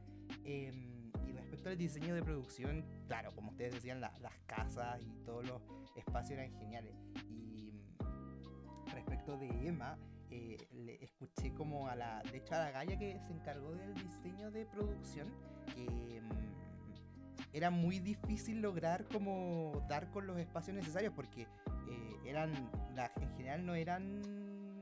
Em, y respecto al diseño de producción, claro, como ustedes decían, la- las casas y todos los espacios eran geniales. Y mm, respecto de Emma, eh, le escuché como a la, de hecho a la galla que se encargó del diseño de producción, que mm, era muy difícil lograr como dar con los espacios necesarios porque eh, eran, la- en general no eran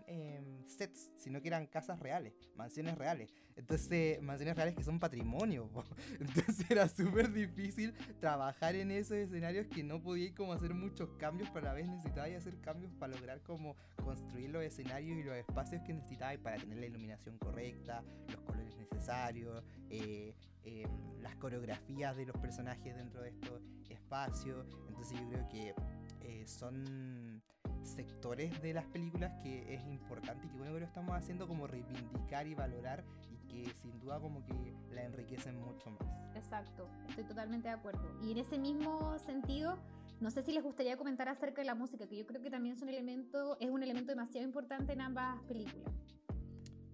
em, sets, sino que eran casas reales, mansiones reales. Entonces, mansiones reales que son patrimonio. *laughs* Entonces era súper difícil trabajar en esos escenarios que no podíais como hacer muchos cambios, pero a la vez necesitabais hacer cambios para lograr como construir los escenarios y los espacios que necesitabais para tener la iluminación correcta, los colores necesarios, eh, eh, las coreografías de los personajes dentro de estos espacios. Entonces yo creo que eh, son sectores de las películas que es importante y que bueno que lo estamos haciendo como reivindicar y valorar y que sin duda como que la enriquecen mucho más. Exacto, estoy totalmente de acuerdo. Y en ese mismo sentido, No sé si les gustaría comentar acerca de la música, que yo creo que también es un elemento, es un elemento demasiado importante en ambas películas.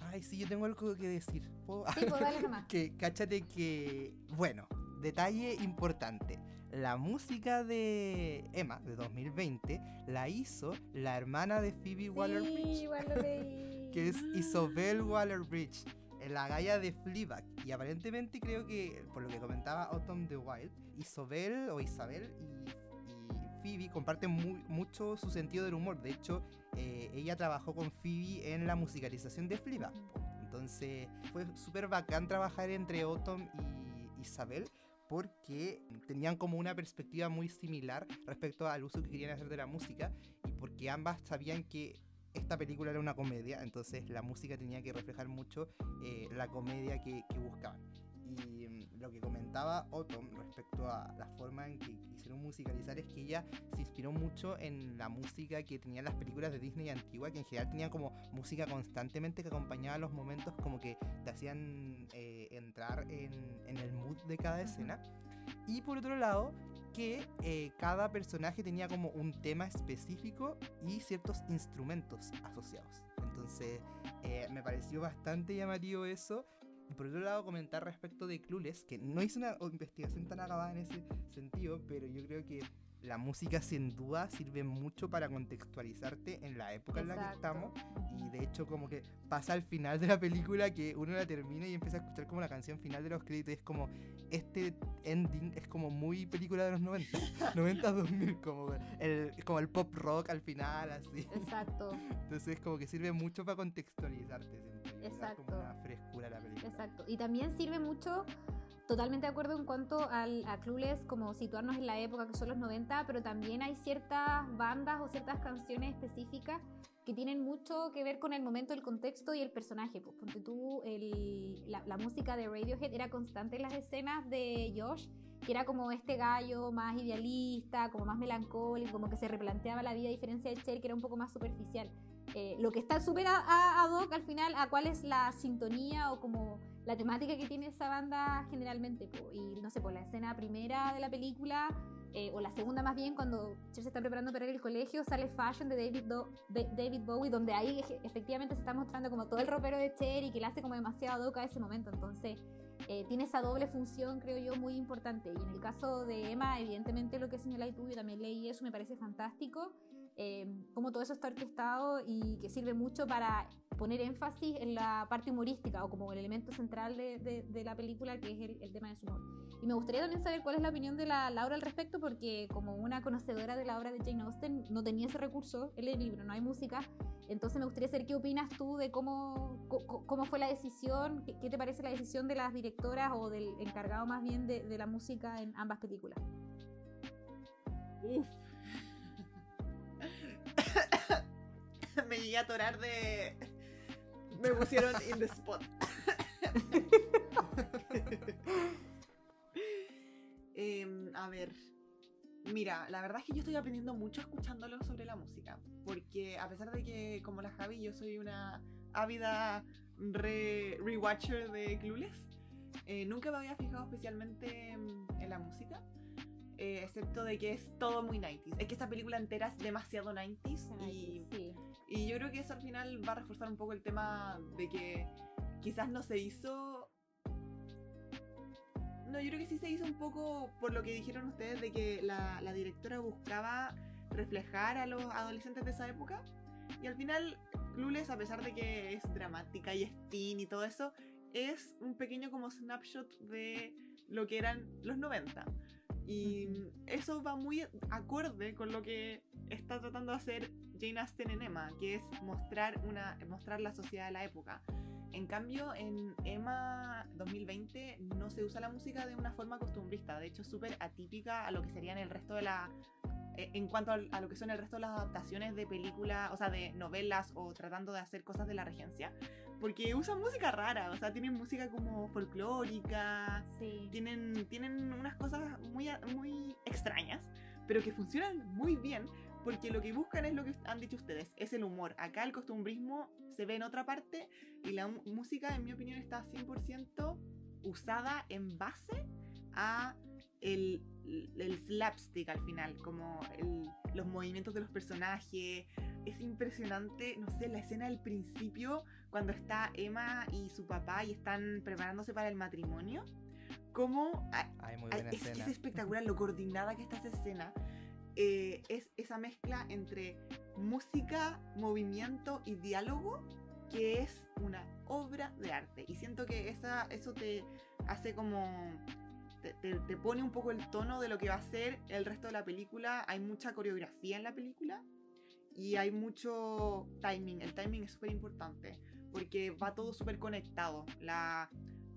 Ay, sí, yo tengo algo que decir. ¿Puedo? Sí, pues dale nomás. *laughs* que cáchate que, bueno, detalle importante. La música de Emma de 2020 la hizo la hermana de Phoebe Waller-Bridge, Sí, *laughs* que es Isobel Waller-Bridge, la galla de Fleabag. Y aparentemente creo que, por lo que comentaba Autumn the Wild, Isobel o Isabel y, Phoebe comparten muy- mucho su sentido del humor. De hecho, eh, ella trabajó con Phoebe en la musicalización de Fleabag. Entonces fue súper bacán trabajar entre Autumn y Isabel porque tenían como una perspectiva muy similar respecto al uso que querían hacer de la música y porque ambas sabían que esta película era una comedia, entonces la música tenía que reflejar mucho eh, la comedia que, buscaban. Mm, lo que comentaba Autumn respecto a la forma en que quisieron musicalizar es que ella se inspiró mucho en la música que tenían las películas de Disney antigua, que en general tenían como música constantemente que acompañaba los momentos, como que te hacían eh, entrar en, en el mood de cada escena. Y por otro lado, que eh, cada personaje tenía como un tema específico y ciertos instrumentos asociados. Entonces, eh, me pareció bastante llamativo eso. Y por otro lado, comentar respecto de Clueless, que no hice una investigación tan acabada en ese sentido, pero yo creo que la música sin duda sirve mucho para contextualizarte en la época en la que Exacto. estamos. Y de hecho como que pasa al final de la película que uno la termina y empieza a escuchar como la canción final de los créditos. y Es como, este ending es como muy película de los 90, 90 2000, como el, como el pop rock al final, así. Exacto, Entonces como que sirve mucho para contextualizarte. y dar como Exacto. una frescura la película. exacto. Y también sirve mucho, totalmente de acuerdo en cuanto al, a Clueless, como situarnos en la época que son los 90, pero también hay ciertas bandas o ciertas canciones específicas que tienen mucho que ver con el momento, el contexto y el personaje. Pues, ponte tú, el- la, la música de Radiohead era constante en las escenas de Josh, que era como este gallo más idealista, como más melancólico, como que se replanteaba la vida a diferencia de Cher, que era un poco más superficial. Eh, lo que está súper a, a- ad hoc al final a cuál es la sintonía o como la temática que tiene esa banda generalmente. po. Y no sé, por la escena primera de la película, eh, o la segunda más bien, cuando Cher se está preparando para ir al colegio, sale Fashion de David, Do- de David Bowie, donde ahí efectivamente se está mostrando como todo el ropero de Cher y que le hace como demasiado ad hoc a ese momento. Entonces, eh, tiene esa doble función, creo yo, muy importante. Y en el caso de Emma, evidentemente lo que señaláis tú, yo también leí eso, me parece fantástico. Eh, cómo todo eso está orquestado y que sirve mucho para poner énfasis en la parte humorística o como el elemento central de, de- de la película, que es el, el tema de su humor. Y me gustaría también saber cuál es la opinión de la Laura al respecto, porque como una conocedora de la obra de Jane Austen, no tenía ese recurso en el libro, no hay música. Entonces me gustaría saber qué opinas tú de cómo, cómo fue la decisión, qué te parece la decisión de las directoras o del encargado más bien de, de la música en ambas películas. Uf. *laughs* Me llegué a atorar de. Me pusieron in the spot. *laughs* Em, a ver. Mira, la verdad es que yo estoy aprendiendo mucho escuchándolo sobre la música. Porque a pesar de que, como la Javi, yo soy una ávida re- rewatcher de Clueless, eh, nunca me había fijado especialmente en, la música. eh, excepto de que es todo muy 90s. Es que esta película entera es demasiado 90s y. y yo creo que eso al final va a reforzar un poco el tema de que quizás no se hizo... No, yo creo que sí se hizo un poco por lo que dijeron ustedes de que la, la directora buscaba reflejar a los adolescentes de esa época. Y al final, Clueless, a pesar de que es dramática y es teen y todo eso, es un pequeño como snapshot de lo que eran los 90. Y Ujú. eso va muy acorde con lo que está tratando de hacer Jane Austen en Emma, que es mostrar, una, mostrar la sociedad de la época. En cambio, en Emma 2020 no se usa la música de una forma costumbrista, de hecho es súper atípica a lo que serían el resto de la... eh, En cuanto a lo que son el resto de las adaptaciones de películas, o sea, de novelas o tratando de hacer cosas de la regencia, porque usan música rara, o sea, tienen música como folclórica, Sí. tienen, tienen unas cosas muy, muy extrañas, pero que funcionan muy bien porque lo que buscan es lo que han dicho ustedes, es el humor. Acá el costumbrismo se ve en otra parte y la música, en mi opinión, está 100% usada en base a el- el slapstick al final, como el- los movimientos de los personajes. Es impresionante, no sé, la escena del principio, cuando está Emma y su papá y están preparándose para el matrimonio. Como Ay, muy Ay, buena es, escena. es espectacular lo coordinada que está esa escena. Eh, es esa mezcla entre música, movimiento y diálogo que es una obra de arte. Y siento que esa, eso te hace como... Te, te- pone un poco el tono de lo que va a ser el resto de la película. Hay mucha coreografía en la película y hay mucho timing. El timing es súper importante porque va todo súper conectado. La,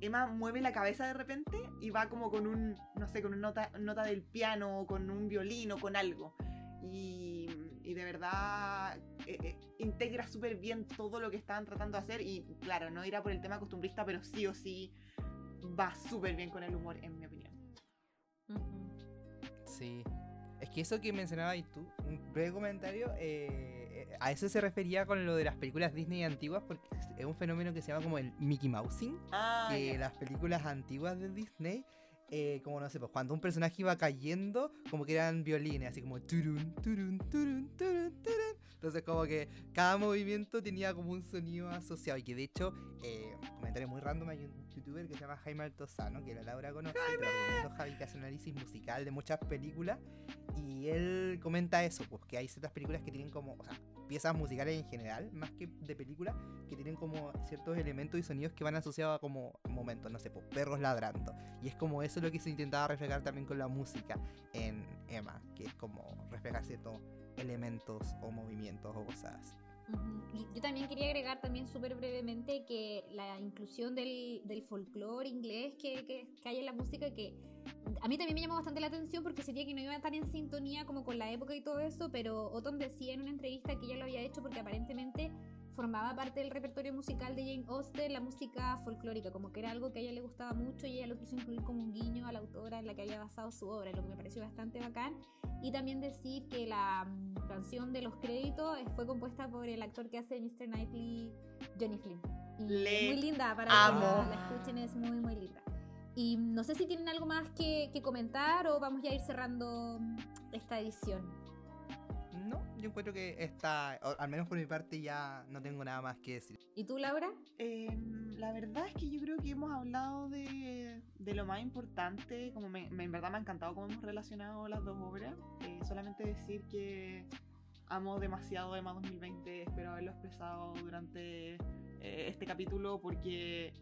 Emma mueve la cabeza de repente y va como con un, no sé, con una nota, nota del piano, o con un violín o con algo. Y, y de verdad eh, eh, integra súper bien todo lo que estaban tratando de hacer. Y claro, no irá por el tema costumbrista, pero sí o sí va súper bien con el humor, en mi opinión. Sí. Es que eso que mencionabas tú, un breve comentario, eh, a eso se refería con lo de las películas Disney antiguas, porque es- un fenómeno que se llama como el Mickey Mousing, Ah, que las películas antiguas de Disney, eh, como no sé, pues cuando un personaje iba cayendo, como que eran violines, así como turun, turun, turun, turun, turun. Entonces como que cada movimiento tenía como un sonido asociado y que de hecho, eh, comentario muy random, hay un youtuber que se llama Jaime Altozano, que la Laura conoce, te lo recomiendo, Javi, que hace un análisis musical de muchas películas y él comenta eso, pues que hay ciertas películas que tienen como, o sea, piezas musicales en general, más que de películas, que tienen como ciertos elementos y sonidos que van asociados a como momentos, no sé, pues perros ladrando. Y es como eso lo que se intentaba reflejar también con la música en Emma, que es como reflejar ciertos elementos o movimientos o cosas yo también quería agregar también súper brevemente que la inclusión del, del folclore inglés que, que, que hay en la música, que a mí también me llamó bastante la atención porque sentía que no iba tan en sintonía como con la época y todo eso, pero Otton decía en una entrevista que ella lo había hecho porque aparentemente formaba parte del repertorio musical de Jane Austen la música folclórica, como que era algo que a ella le gustaba mucho y ella lo quiso incluir como un guiño a la autora en la que había basado su obra, lo que me pareció bastante bacán. Y también decir que la mm, canción de los créditos eh, fue compuesta por el actor que hace Mr. Knightley, Johnny Flynn. Y Le es muy linda para amo. que la, escuchen, es muy, muy linda. Y mm, no sé si tienen algo más que, que comentar o vamos ya a ir cerrando mm, esta edición. No, yo encuentro que está, al menos por mi parte ya no tengo nada más que decir. ¿Y tú, Laura? Em, la verdad es que yo creo que hemos hablado de, de lo más importante, como me, me- en verdad me ha encantado cómo hemos relacionado las dos obras. Eh, solamente decir que amo demasiado Emma 2020, espero haberlo expresado durante eh, este capítulo porque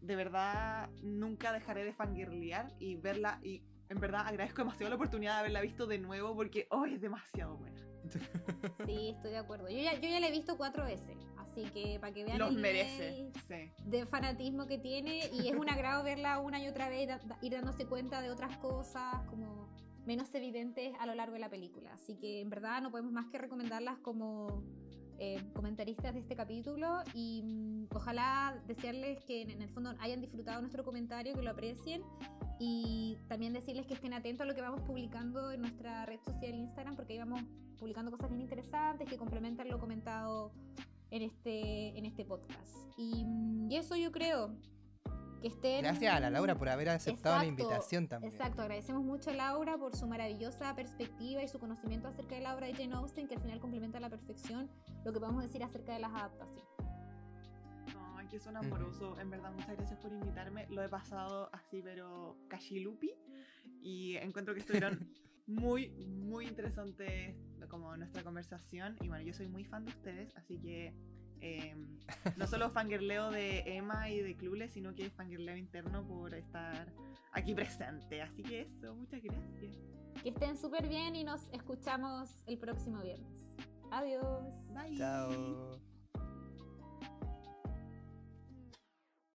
de verdad nunca dejaré de fangirlear y verla y en verdad agradezco demasiado la oportunidad de haberla visto de nuevo porque oh, es demasiado buena. *laughs* Sí, estoy de acuerdo. Yo ya, yo ya la he visto cuatro veces, así que para que vean Los el merece. Sí. de fanatismo que tiene y es un agrado verla una y otra vez, ir dándose cuenta de otras cosas como menos evidentes a lo largo de la película. Así que en verdad no podemos más que recomendarlas como eh, comentaristas de este capítulo y mm, ojalá desearles que en, en el fondo hayan disfrutado nuestro comentario, que lo aprecien y también decirles que estén atentos a lo que vamos publicando en nuestra red social Instagram porque ahí vamos publicando cosas bien interesantes que complementan lo comentado en este, en este podcast. Y, mm, y eso yo creo. Que estén... Gracias a la Laura por haber aceptado la Exacto, invitación también. Exacto, agradecemos mucho a Laura por su maravillosa perspectiva y su conocimiento acerca de la obra de Jane Austen, que al final complementa a la perfección lo que podemos decir acerca de las adaptaciones. Ay, que son amorosos. En verdad, muchas gracias por invitarme. Lo he pasado así, pero cachilupi. Y encuentro que estuvieron *laughs* muy, muy interesantes como nuestra conversación. Y bueno, yo soy muy fan de ustedes, así que eh, no solo fangirleo de Emma y de Clueless, sino que fangirleo interno por estar aquí presente. Así que eso, muchas gracias. Que estén súper bien y nos escuchamos el próximo viernes. Adiós. Bye. Chao.